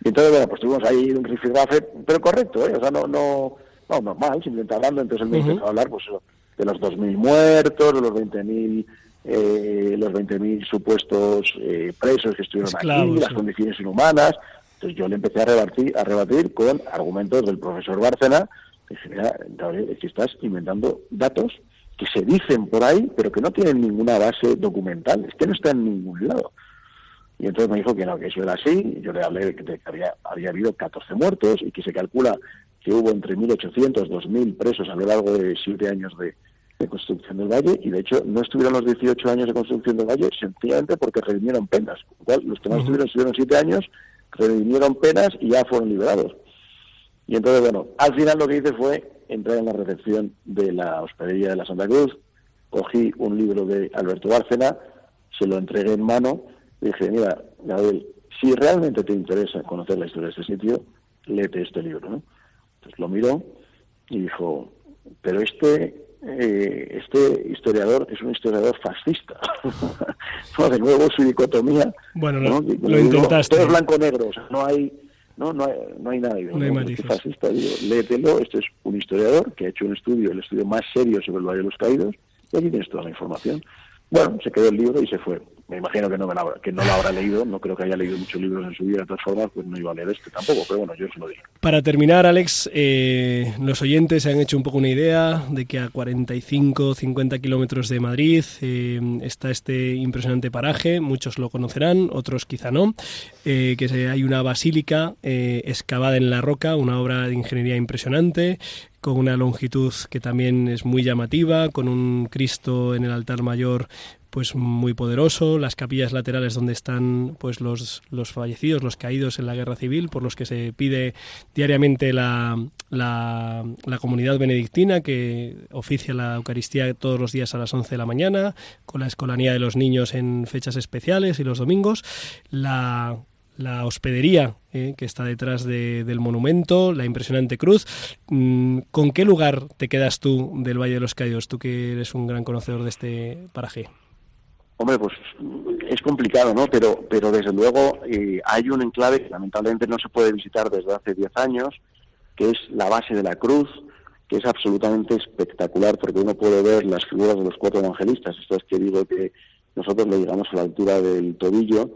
E: Y entonces, bueno, pues tuvimos ahí un rifirrafe, pero correcto, ¿eh? O sea, no, no, no, normal, simplemente hablando. Entonces él me
A: Ujú.
E: empezó a hablar, pues, de los 2.000 muertos, de los 20.000 eh, los 20.000 supuestos eh, presos que estuvieron
A: Esclavos,
E: aquí, las condiciones inhumanas. Entonces yo le empecé a rebatir, a rebatir con argumentos del profesor Bárcena. Dije, mira, es que estás inventando datos que se dicen por ahí, pero que no tienen ninguna base documental. Es que no está en ningún lado. Y entonces me dijo que no, que eso era así. Yo le hablé de que, de que había, había habido 14 muertos y que se calcula que hubo entre 1.800 2.000 presos a lo largo de siete años de, de construcción del valle. Y de hecho no estuvieron los 18 años de construcción del valle sencillamente porque redimieron penas. Los que más estuvieron estuvieron siete años, redimieron penas y ya fueron liberados. Y entonces, bueno, al final lo que hice fue entrar en la recepción de la hospedería de la Santa Cruz, cogí un libro de Alberto Bárcena, se lo entregué en mano y dije, mira, Gabriel, si realmente te interesa conocer la historia de este sitio, léete este libro, ¿no? Entonces lo miró y dijo, pero este eh, este historiador es un historiador fascista. no, de nuevo su dicotomía.
A: Bueno,
E: ¿no?
A: lo,
E: Que-
A: lo intentaste.
E: Todo es blanco-negro, o sea, no hay, no, no hay, no hay nada. Digo,
A: No hay
E: ¿no?
A: matices.
E: Este fascista, digo, léetelo, este es un historiador que ha hecho un estudio, el estudio más serio sobre el Valle de los Caídos, y aquí tienes toda la información. Bueno, se quedó el libro y se fue. Me imagino que no, me habrá, que no lo habrá leído, no creo que haya leído muchos libros en su vida, de todas formas, pues no iba a leer este tampoco, pero bueno, yo se lo dije.
A: Para terminar, Alex, eh, los oyentes se han hecho un poco una idea de que a 45, 50 kilómetros de Madrid eh, está este impresionante paraje. Muchos lo conocerán, otros quizá no. eh, que hay una basílica eh, excavada en la roca, una obra de ingeniería impresionante con una longitud que también es muy llamativa, con un Cristo en el altar mayor pues muy poderoso, las capillas laterales donde están pues los, los fallecidos, los caídos en la guerra civil, por los que se pide diariamente la, la, comunidad benedictina que oficia la Eucaristía todos los días a las 11 de la mañana, con la escolanía de los niños en fechas especiales y los domingos, la la hospedería eh, que está detrás de- del monumento, la impresionante cruz. Mm, ¿Con qué lugar te quedas tú del Valle de los Caídos, tú que eres un gran conocedor de este paraje?
E: Hombre, pues es complicado, ¿no? Pero, pero desde luego eh, hay un enclave que lamentablemente no se puede visitar desde hace 10 años, que es la base de la cruz, que es absolutamente espectacular porque uno puede ver las figuras de los cuatro evangelistas, estas que digo que nosotros le llegamos a la altura del tobillo,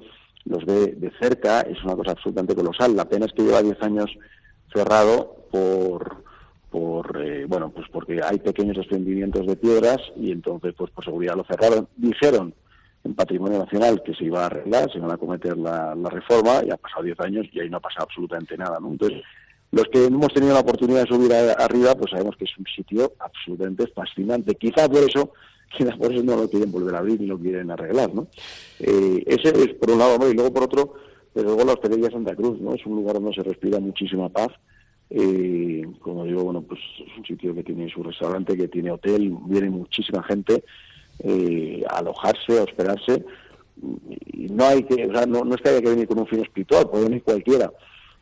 E: los ve de cerca, es una cosa absolutamente colosal. La pena es que lleva 10 años cerrado por por eh, bueno pues porque hay pequeños desprendimientos de piedras y entonces pues por seguridad lo cerraron dijeron en Patrimonio Nacional que se iba a arreglar, se iban a cometer la, reforma y ha pasado 10 años y ahí no ha pasado absolutamente nada, ¿no? Entonces, los que hemos tenido la oportunidad de subir a- arriba, pues sabemos que es un sitio absolutamente fascinante. Quizá por eso, quizá por eso no lo quieren volver a abrir y lo quieren arreglar, ¿no? Eh, ese es por un lado, ¿no? Y luego por otro, desde luego la Hospedería Santa Cruz, ¿no? Es un lugar donde se respira muchísima paz. Eh, como digo, bueno, pues es un sitio que tiene su restaurante, que tiene hotel, viene muchísima gente eh, a alojarse, a hospedarse. Y no hay que, o sea, no, no es que haya que venir con un fin espiritual, puede venir cualquiera.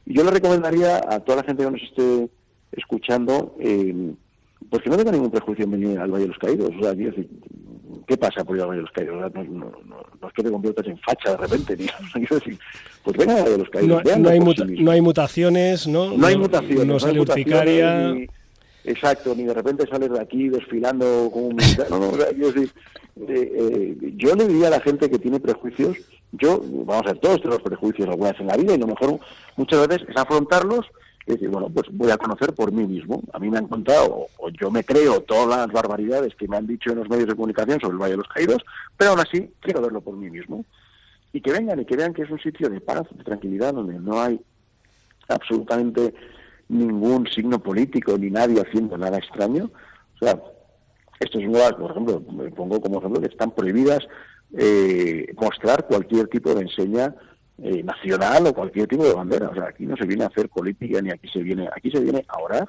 E: Yo le recomendaría a toda la gente que nos esté escuchando, eh, pues que no tenga ningún prejuicio en venir al Valle de los Caídos. O sea, decir, ¿qué pasa por ir al Valle de los Caídos? O sea, no, no- no- no es que te conviertas en facha de repente, quiero decir, pues venga al Valle de los Caídos.
A: No, hay muta-
E: sí
A: hay mutaciones, ¿no?
E: No hay mutaciones.
A: No sale
E: mutaciones,
A: urticaria.
E: ni- exacto, ni de repente sales de aquí desfilando como un militar. No, no, o sea, decir, eh, eh, yo le diría a la gente que tiene prejuicios, yo, vamos a ver, todos tenemos prejuicios alguna vez en la vida y lo mejor muchas veces es afrontarlos y decir, bueno, pues voy a conocer por mí mismo. A mí me han contado, o, yo me creo todas las barbaridades que me han dicho en los medios de comunicación sobre el Valle de los Caídos, pero aún así quiero verlo por mí mismo. Y que vengan y que vean que es un sitio de paz, de tranquilidad, donde no hay absolutamente ningún signo político ni nadie haciendo nada extraño. O sea, esto es un lugar, por ejemplo, me pongo como ejemplo que están prohibidas eh, mostrar cualquier tipo de enseña eh, nacional o cualquier tipo de bandera. O sea, aquí no se viene a hacer política ni aquí se viene, aquí se viene a orar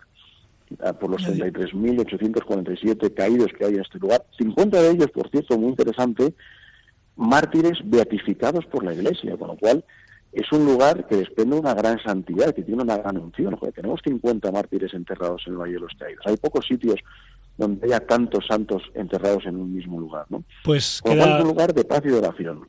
E: por los 33.847 caídos que hay en este lugar. 50 de ellos, por cierto, muy interesante, mártires beatificados por la Iglesia, con lo cual es un lugar que desprende una gran santidad, que tiene una gran unción. Joder, tenemos 50 mártires enterrados en el Valle de los Caídos. Hay pocos sitios donde haya tantos santos enterrados en un mismo lugar, ¿no?
A: Pues
E: Con lo cual es un lugar de paz y de oración.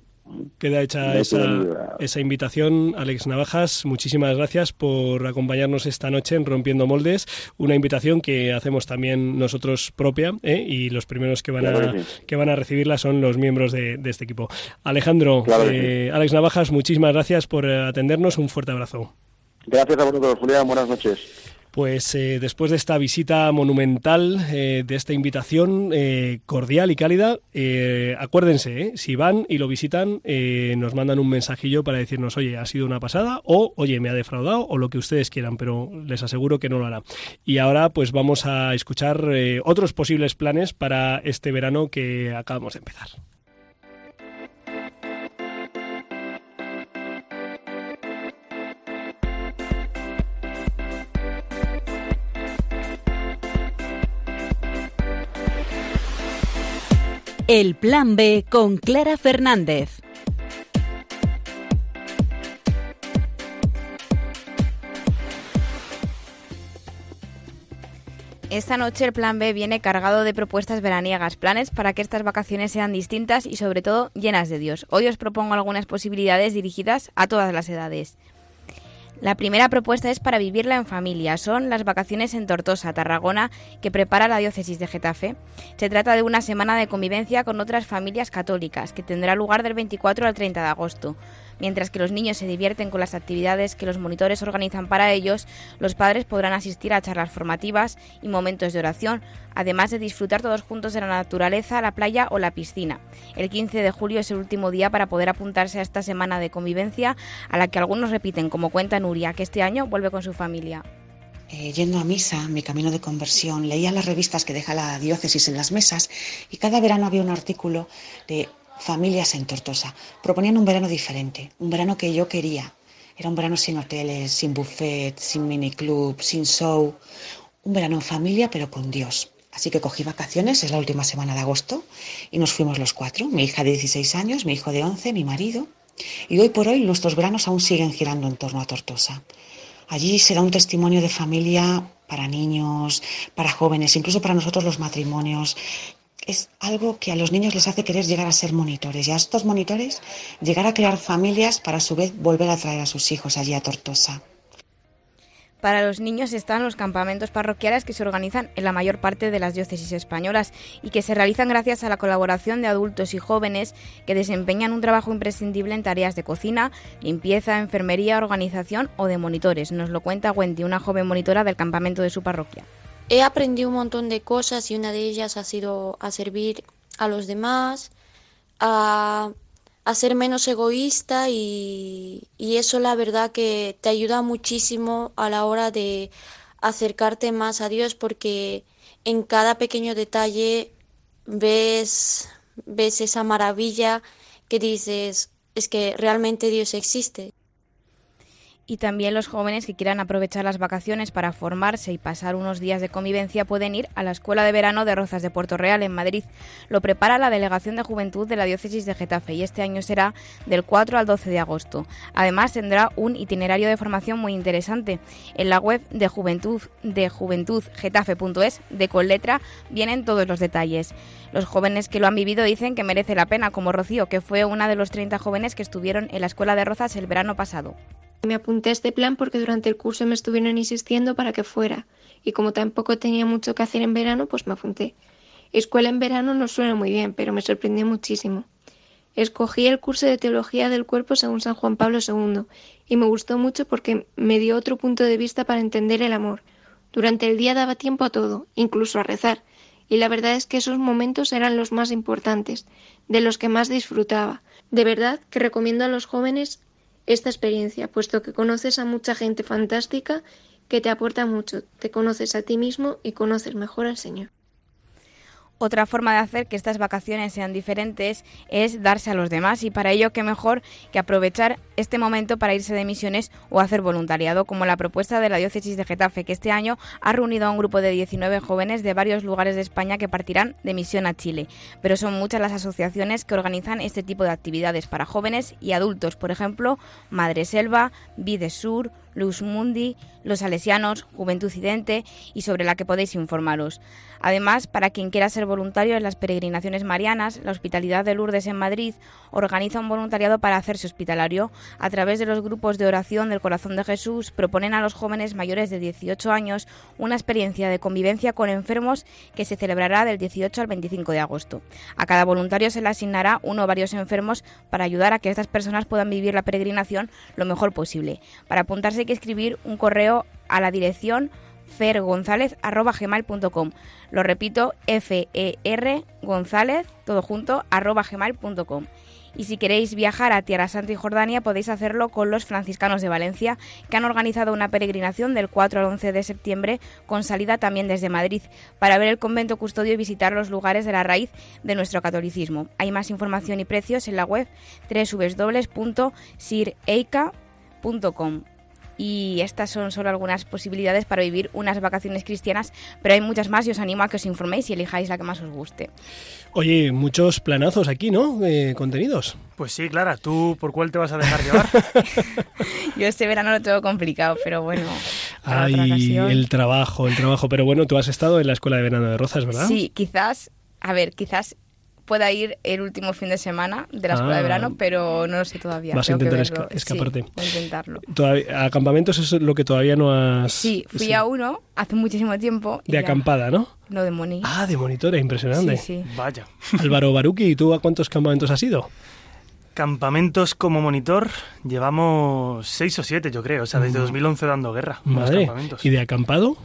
A: Queda hecha
E: No
A: esa, esa invitación. Alex Navajas, muchísimas gracias por acompañarnos esta noche en Rompiendo Moldes. Una invitación que hacemos también nosotros propia ¿eh? y los primeros que van,
E: Claro
A: a,
E: que sí.
A: que van a recibirla son los miembros de, de este equipo. Alejandro,
E: Claro
A: eh, Alex Navajas, muchísimas gracias por eh, atendernos. Un fuerte abrazo.
E: Gracias a vosotros, Julián. Buenas noches.
A: Pues eh, después de esta visita monumental, eh, de esta invitación eh, cordial y cálida, eh, acuérdense, eh, si van y lo visitan, eh, nos mandan un mensajillo para decirnos, oye, ha sido una pasada, o oye, me ha defraudado, o lo que ustedes quieran, pero les aseguro que no lo hará. Y ahora pues vamos a escuchar otros posibles planes para este verano que acabamos de empezar.
F: El Plan B con Clara Fernández.
D: Esta noche el plan B viene cargado de propuestas veraniegas, planes para que estas vacaciones sean distintas y sobre todo llenas de Dios. Hoy os propongo algunas posibilidades dirigidas a todas las edades. La primera propuesta es para vivirla en familia. Son las vacaciones en Tortosa, Tarragona, que prepara la diócesis de Getafe. Se trata de una semana de convivencia con otras familias católicas, que tendrá lugar del 24 al 30 de agosto. Mientras que los niños se divierten con las actividades que los monitores organizan para ellos, los padres podrán asistir a charlas formativas y momentos de oración, además de disfrutar todos juntos de la naturaleza, la playa o la piscina. El 15 de julio es el último día para poder apuntarse a esta semana de convivencia, a la que algunos repiten, como cuenta Nuria, que este año vuelve con su familia.
G: Eh, yendo a misa, mi camino de conversión, leía las revistas que deja la diócesis en las mesas y cada verano había un artículo de familias en Tortosa. Proponían un verano diferente, un verano que yo quería. Era un verano sin hoteles, sin buffet, sin miniclub, sin show. Un verano en familia, pero con Dios. Así que cogí vacaciones, es la última semana de agosto, y nos fuimos los cuatro, mi hija de 16 años, mi hijo de 11, mi marido. Y hoy por hoy nuestros veranos aún siguen girando en torno a Tortosa. Allí será un testimonio de familia para niños, para jóvenes, incluso para nosotros los matrimonios. Es algo que a los niños les hace querer llegar a ser monitores y a estos monitores llegar a crear familias para a su vez volver a traer a sus hijos allí a Tortosa.
D: Para los niños están los campamentos parroquiales que se organizan en la mayor parte de las diócesis españolas y que se realizan gracias a la colaboración de adultos y jóvenes que desempeñan un trabajo imprescindible en tareas de cocina, limpieza, enfermería, organización o de monitores. Nos lo cuenta Wendy, una joven monitora del campamento de su parroquia.
H: He aprendido un montón de cosas y una de ellas ha sido a servir a los demás, a, a ser menos egoísta y, y eso la verdad que te ayuda muchísimo a la hora de acercarte más a Dios porque en cada pequeño detalle ves, ves esa maravilla que dices, es que realmente Dios existe.
D: Y también los jóvenes que quieran aprovechar las vacaciones para formarse y pasar unos días de convivencia pueden ir a la Escuela de Verano de Rozas de Puerto Real en Madrid. Lo prepara la Delegación de Juventud de la Diócesis de Getafe y este año será del 4 al 12 de agosto. Además tendrá un itinerario de formación muy interesante. En la web de Juventud de juventudgetafe.es de con letra vienen todos los detalles. Los jóvenes que lo han vivido dicen que merece la pena, como Rocío, que fue una de los 30 jóvenes que estuvieron en la Escuela de Rozas el verano pasado.
I: Me apunté a este plan porque durante el curso me estuvieron insistiendo para que fuera, y como tampoco tenía mucho que hacer en verano, pues me apunté. Escuela en verano no suena muy bien, pero me sorprendió muchísimo. Escogí el curso de Teología del Cuerpo según San Juan Pablo II, y me gustó mucho porque me dio otro punto de vista para entender el amor. Durante el día daba tiempo a todo, incluso a rezar, y la verdad es que esos momentos eran los más importantes, de los que más disfrutaba. De verdad que recomiendo a los jóvenes esta experiencia, puesto que conoces a mucha gente fantástica que te aporta mucho, te conoces a ti mismo y conoces mejor al Señor.
D: Otra forma de hacer que estas vacaciones sean diferentes es darse a los demás y para ello qué mejor que aprovechar este momento para irse de misiones o hacer voluntariado, como la propuesta de la diócesis de Getafe, que este año ha reunido a un grupo de 19 jóvenes de varios lugares de España que partirán de misión a Chile. Pero son muchas las asociaciones que organizan este tipo de actividades para jóvenes y adultos, por ejemplo, Madre Selva, Vides Sur, Luz Mundi, Los Salesianos, Juventud Cidente y sobre la que podéis informaros. Además, para quien quiera ser voluntario en las peregrinaciones marianas, la Hospitalidad de Lourdes en Madrid organiza un voluntariado para hacerse hospitalario. A través de los grupos de oración del Corazón de Jesús proponen a los jóvenes mayores de 18 años una experiencia de convivencia con enfermos que se celebrará del 18 al 25 de agosto. A cada voluntario se le asignará uno o varios enfermos para ayudar a que estas personas puedan vivir la peregrinación lo mejor posible. Para apuntarse que escribir un correo a la dirección fergonzalez.gmail.com. Lo repito, F-E-R González, todo junto, arroba gmail.com. Y si queréis viajar a Tierra Santa y Jordania, podéis hacerlo con los franciscanos de Valencia, que han organizado una peregrinación del 4 al 11 de septiembre, con salida también desde Madrid, para ver el convento custodio y visitar los lugares de la raíz de nuestro catolicismo. Hay más información y precios en la web www.sireica.com y estas son solo algunas posibilidades para vivir unas vacaciones cristianas, pero hay muchas más y os animo a que os informéis y elijáis la que más os guste.
A: Oye, muchos planazos aquí, ¿no? Eh, contenidos.
C: Pues sí, Clara, ¿tú por cuál te vas a dejar llevar?
D: Yo este verano lo tengo complicado, pero bueno.
A: Ay, el trabajo, el trabajo. Pero bueno, tú has estado en la Escuela de Verano de Rozas, ¿verdad?
D: Sí, quizás, a ver, quizás pueda ir el último fin de semana de la escuela
A: Ah.
D: de verano, pero no lo sé todavía.
A: Vas a
D: tengo
A: intentar esca- escaparte.
D: Sí, voy a intentarlo.
A: Todavía, a campamentos es lo que todavía no has...
D: Sí, fui
A: sí.
D: a uno hace muchísimo tiempo. y
A: De
D: ya-
A: acampada, ¿no?
D: No, de Moni.
A: Ah, de monitora, impresionante.
D: Sí, sí.
C: Vaya.
A: Álvaro Baruki, ¿y tú a cuántos campamentos has ido?
C: Campamentos como monitor llevamos seis o siete, yo creo. O sea, desde
A: Mm.
C: 2011 dando guerra. con los
A: Madre.
C: campamentos.
A: ¿Y de acampado?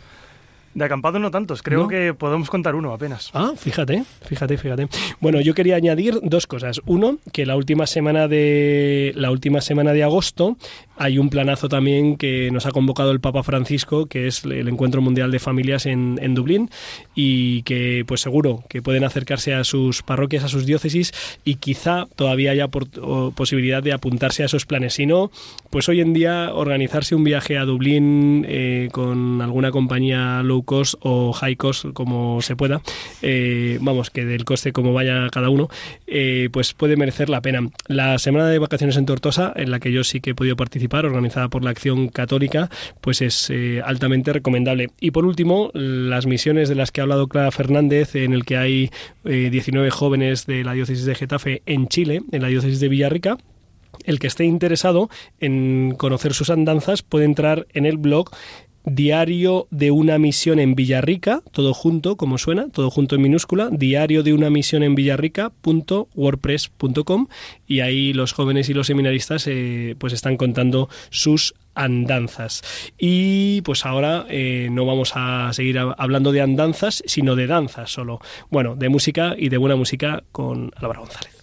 C: De acampado no tantos. Creo
A: ¿No?
C: que podemos contar uno apenas.
A: Ah, fíjate, fíjate, fíjate. Bueno, yo quería añadir dos cosas. Uno, que la última semana de la última semana de agosto hay un planazo también que nos ha convocado el Papa Francisco, que es el Encuentro Mundial de Familias en, en Dublín, y que pues seguro que pueden acercarse a sus parroquias, a sus diócesis, y quizá todavía haya por- posibilidad de apuntarse a esos planes. Si no, pues hoy en día organizarse un viaje a Dublín eh, con alguna compañía low o high cost, como se pueda, eh, vamos, que del coste como vaya cada uno, eh, pues puede merecer la pena. La semana de vacaciones en Tortosa, en la que yo sí que he podido participar, organizada por la Acción Católica, pues es eh, altamente recomendable. Y por último, las misiones de las que ha hablado Clara Fernández, en el que hay eh, 19 jóvenes de la diócesis de Getafe en Chile, en la diócesis de Villarrica, el que esté interesado en conocer sus andanzas puede entrar en el blog Diario de una misión en Villarrica, todo junto, como suena, todo junto en minúscula, diario de una misión en Villarrica.wordpress.com y ahí los jóvenes y los seminaristas eh, pues están contando sus andanzas. Y pues ahora eh, no vamos a seguir hablando de andanzas, sino de danzas solo. Bueno, de música y de buena música con Álvaro González.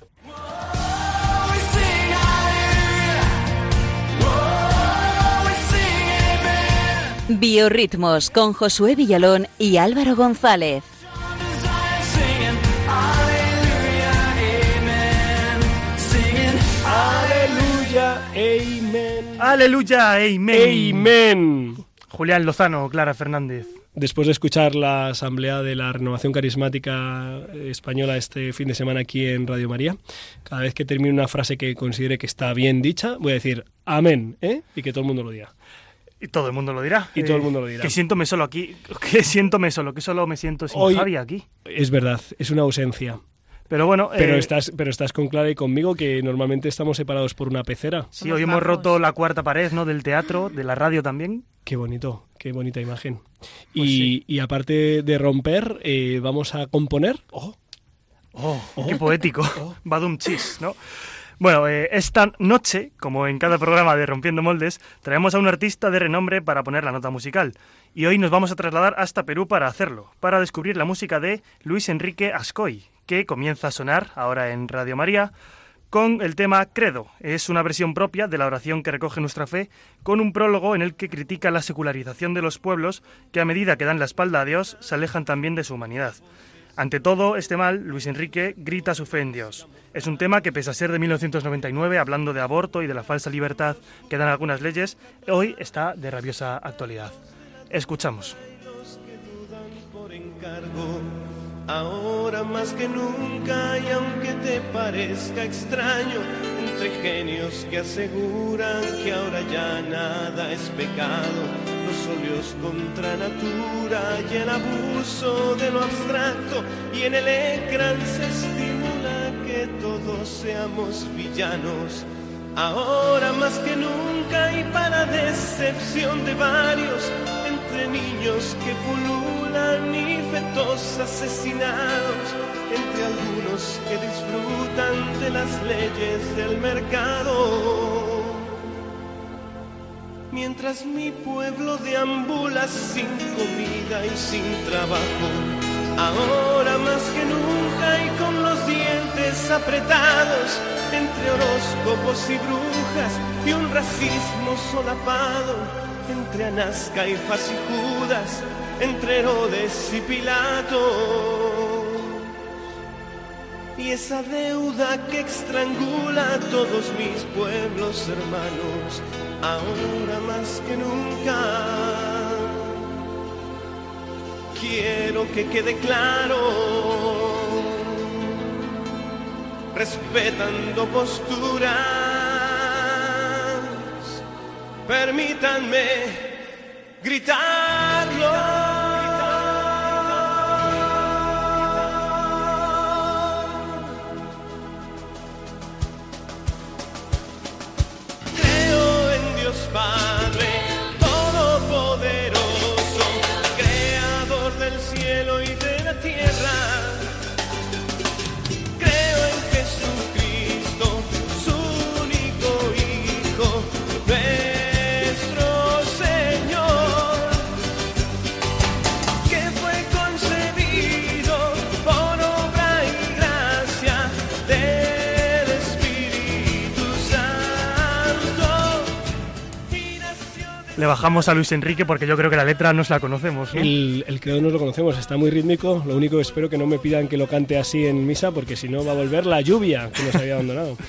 F: Biorritmos con Josué Villalón y Álvaro González.
A: Aleluya, amén.
C: Aleluya, amén.
A: Amén.
C: Julián Lozano, Clara Fernández.
A: Después de escuchar la asamblea de la renovación carismática española este fin de semana aquí en Radio María, cada vez que termine una frase que considere que está bien dicha, voy a decir amén, ¿eh? Y que todo el mundo lo diga.
C: Y todo el mundo lo dirá.
A: Y todo el mundo lo dirá.
C: Que siéntome solo aquí. Que siéntome solo, que solo me siento sin
A: Hoy-
C: Javi aquí.
A: Es verdad, es una ausencia.
C: Pero bueno,
A: Pero,
C: eh,
A: estás, pero estás con Clara y conmigo, que normalmente estamos separados por una pecera.
C: sí, hoy hemos roto la cuarta pared, ¿no? Del teatro, de la radio también.
A: Qué bonito, qué bonita imagen.
C: Pues
A: y,
C: sí.
A: y aparte de romper, eh, vamos a componer. Oh,
C: Oh, qué poético. Badum chis, ¿no? Bueno, eh, esta noche, como en cada programa de Rompiendo Moldes, traemos a un artista de renombre para poner la nota musical. Y hoy nos vamos a trasladar hasta Perú para hacerlo, para descubrir la música de Luis Enrique Ascoy, que comienza a sonar ahora en Radio María con el tema Credo. Es una versión propia de la oración que recoge nuestra fe, con un prólogo en el que critica la secularización de los pueblos que a medida que dan la espalda a Dios se alejan también de su humanidad. Ante todo este mal, Luis Enrique grita su fe en Dios. Es un tema que, pese a ser de 1999, hablando de aborto y de la falsa libertad que dan algunas leyes, hoy está de rabiosa actualidad. Escuchamos.
B: Los óleos contra natura y el abuso de lo abstracto, y en el ecran se estimula que todos seamos villanos. Ahora más que nunca y para decepción de varios, entre niños que pululan y fetos asesinados, entre algunos que disfrutan de las leyes del mercado. Mientras mi pueblo deambula sin comida y sin trabajo, ahora más que nunca y con los dientes apretados, entre horóscopos y brujas y un racismo solapado, entre Anás, Caifás y Judas, entre Herodes y Pilato. Y esa deuda que estrangula a todos mis pueblos hermanos, ahora más que nunca. Quiero que quede claro, respetando posturas, permítanme gritarlo. Cielo y de la tierra.
C: Le bajamos a Luis Enrique porque yo creo que la letra nos la conocemos. ¿no?
A: El, el credo no lo conocemos, está muy rítmico. Lo único que espero que no me pidan que lo cante así en misa, porque si no va a volver la lluvia que nos había abandonado.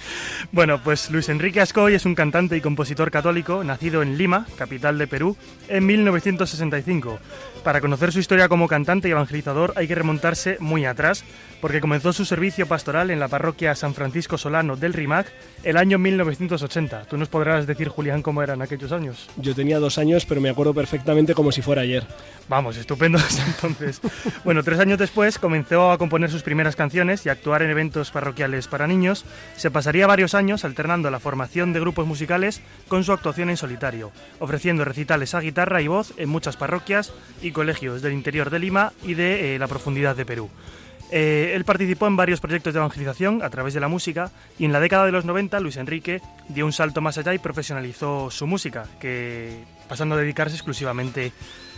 C: Bueno, pues Luis Enrique Ascoy es un cantante y compositor católico nacido en Lima, capital de Perú, en 1965. Para conocer su historia como cantante y evangelizador hay que remontarse muy atrás, porque comenzó su servicio pastoral en la parroquia San Francisco Solano del RIMAC el año 1980. Tú nos podrás decir, Julián, cómo eran aquellos años.
A: Yo tenía dos años, pero me acuerdo perfectamente como si fuera ayer.
C: Vamos, estupendos entonces. Bueno, tres años después comenzó a componer sus primeras canciones y a actuar en eventos parroquiales para niños. Se pasaría varios años alternando la formación de grupos musicales con su actuación en solitario, ofreciendo recitales a guitarra y voz en muchas parroquias y colegios del interior de Lima y de eh, la profundidad de Perú. Eh, él participó en varios proyectos de evangelización a través de la música y en la década de los 90 Luis Enrique dio un salto más allá y profesionalizó su música, que pasando a dedicarse exclusivamente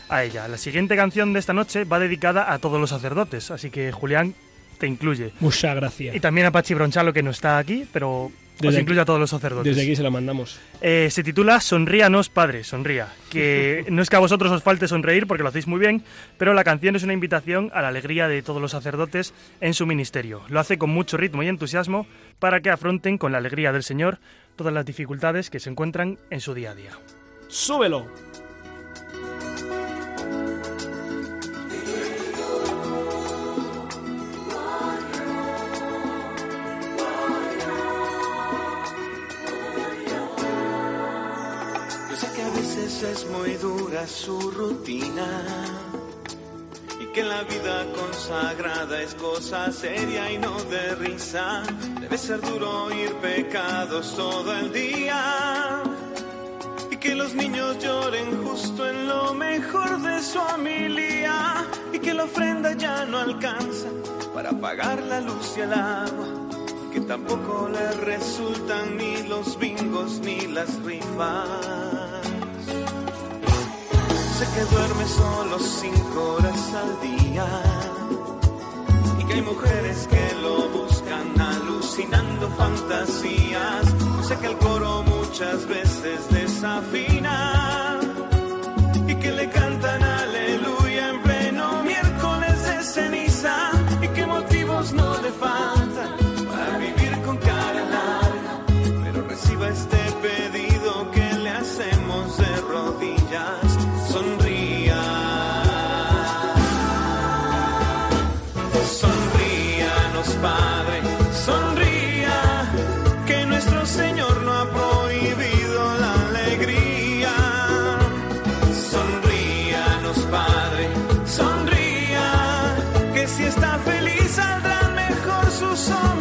C: a ella. La siguiente canción de esta noche va dedicada a todos los sacerdotes, así que Julián te incluye.
A: Muchas gracias.
C: Y también a Pachi Bronchalo, que no está aquí, pero os
A: Desde
C: incluye
A: aquí-
C: a todos los sacerdotes.
A: Desde aquí se la mandamos.
C: Eh, se titula Sonríanos, Padre, sonría. Que no es que a vosotros os falte sonreír porque lo hacéis muy bien, pero la canción es una invitación a la alegría de todos los sacerdotes en su ministerio. Lo hace con mucho ritmo y entusiasmo para que afronten con la alegría del Señor todas las dificultades que se encuentran en su día a día.
A: ¡Súbelo!
B: Es muy dura su rutina y que la vida consagrada es cosa seria y no de risa. Debe ser duro oír pecados todo el día y que los niños lloren justo en lo mejor de su homilía y que la ofrenda ya no alcanza para pagar la luz y el agua que tampoco le resultan ni los bingos ni las rifas. Sé que duerme solo cinco horas al día. Y que hay mujeres que lo buscan alucinando fantasías. Sé que el coro muchas veces desafina. Y que le cantan aleluya en pleno miércoles de ceniza. Y que motivos no le faltan mejor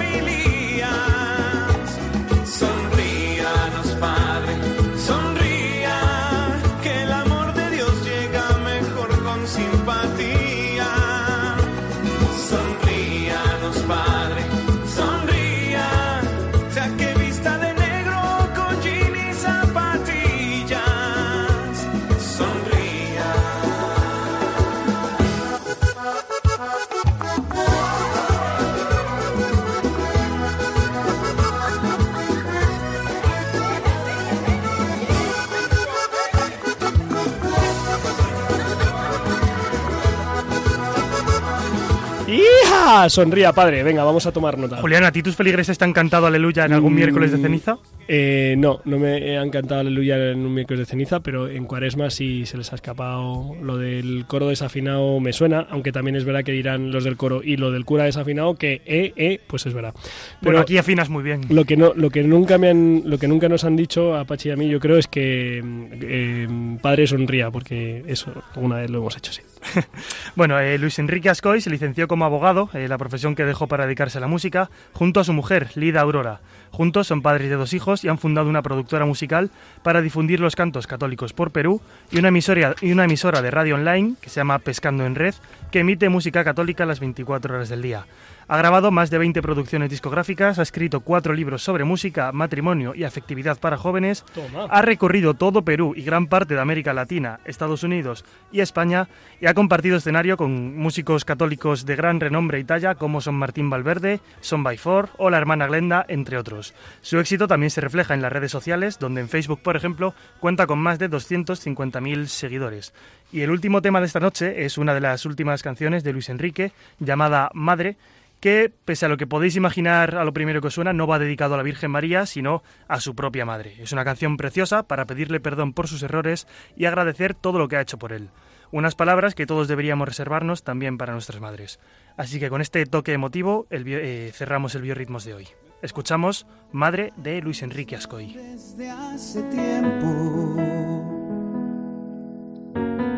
B: Sonría, padre.
A: Venga, vamos a tomar nota.
C: Julián, ¿a ti tus feligreses te han cantado aleluya en algún
A: Mm,
C: miércoles de ceniza?
A: Eh, no, no me han cantado Aleluya en un miércoles de ceniza, pero en Cuaresma sí se les ha escapado lo del coro desafinado me suena, aunque también es verdad que dirán los del coro y lo del cura desafinado que eh, eh, pues es verdad. Pero
C: Bueno, aquí afinas muy bien.
A: lo que no, lo que nunca me han, lo que nunca nos han dicho a Pachi y a mí, yo creo es que eh, padre sonría, porque eso una vez lo hemos hecho, sí.
C: Bueno, eh, Luis Enrique Ascoy se licenció como abogado, eh, la profesión que dejó para dedicarse a la música, junto a su mujer, Lida Aurora. Juntos son padres de dos hijos y han fundado una productora musical para difundir los cantos católicos por Perú y una emisora, y una emisora de radio online que se llama Pescando en Red, que emite música católica las 24 horas del día. Ha grabado más de 20 producciones discográficas, ha escrito cuatro libros sobre música, matrimonio y afectividad para jóvenes,
A: Toma.
C: ha recorrido todo Perú y gran parte de América Latina, Estados Unidos y España y ha compartido escenario con músicos católicos de gran renombre y talla como son Martín Valverde, Son by Four o la hermana Glenda, entre otros. Su éxito también se refleja en las redes sociales, donde en Facebook, por ejemplo, cuenta con más de 250.000 seguidores. Y el último tema de esta noche es una de las últimas canciones de Luis Enrique, llamada Madre, que, pese a lo que podéis imaginar a lo primero que suena, no va dedicado a la Virgen María, sino a su propia madre. Es una canción preciosa para pedirle perdón por sus errores y agradecer todo lo que ha hecho por él. Unas palabras que todos deberíamos reservarnos también para nuestras madres. Así que con este toque emotivo el bio- eh, cerramos el Biorritmos de hoy. Escuchamos Madre de Luis Enrique Ascoy.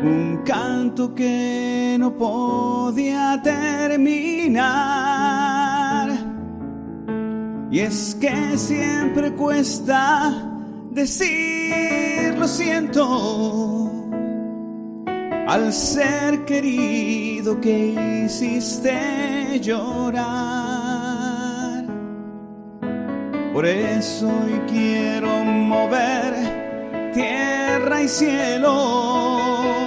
J: Un canto que no podía terminar. Y es que siempre cuesta decir lo siento al ser querido que hiciste llorar. Por eso quiero mover tierra y cielo.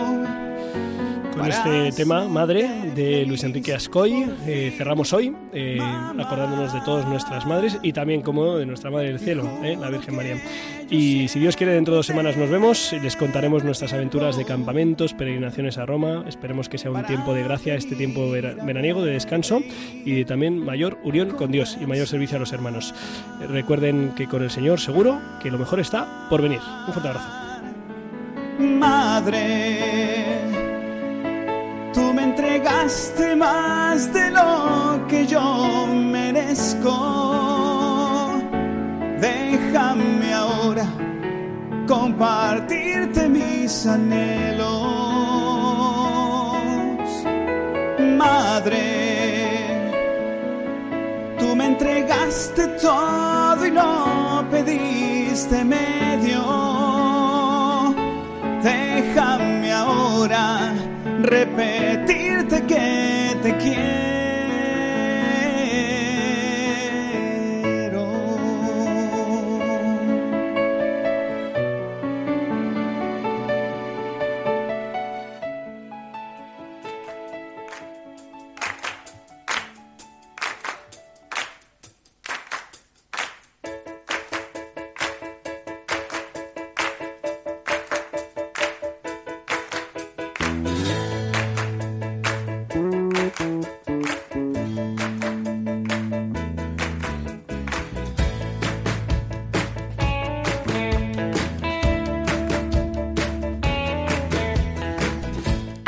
A: Con este tema, Madre, de Luis Enrique Ascoy, eh, cerramos hoy, eh, acordándonos de todas nuestras madres y también, como de nuestra Madre del Cielo, eh, la Virgen María. Y si Dios quiere, dentro de dos semanas nos vemos y les contaremos nuestras aventuras de campamentos, peregrinaciones a Roma. Esperemos que sea un tiempo de gracia, este tiempo vera- veraniego, de descanso y también mayor unión con Dios y mayor servicio a los hermanos. Recuerden que con el Señor seguro que lo mejor está por venir. Un fuerte abrazo.
J: Madre, tú me entregaste más de lo que yo merezco. Déjame ahora compartirte mis anhelos. Madre, tú me entregaste todo y no pediste medio. Déjame ahora repetirte que te quiero.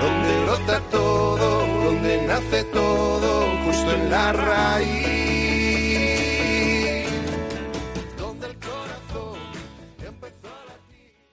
K: donde brota todo, donde nace todo, justo en la raíz.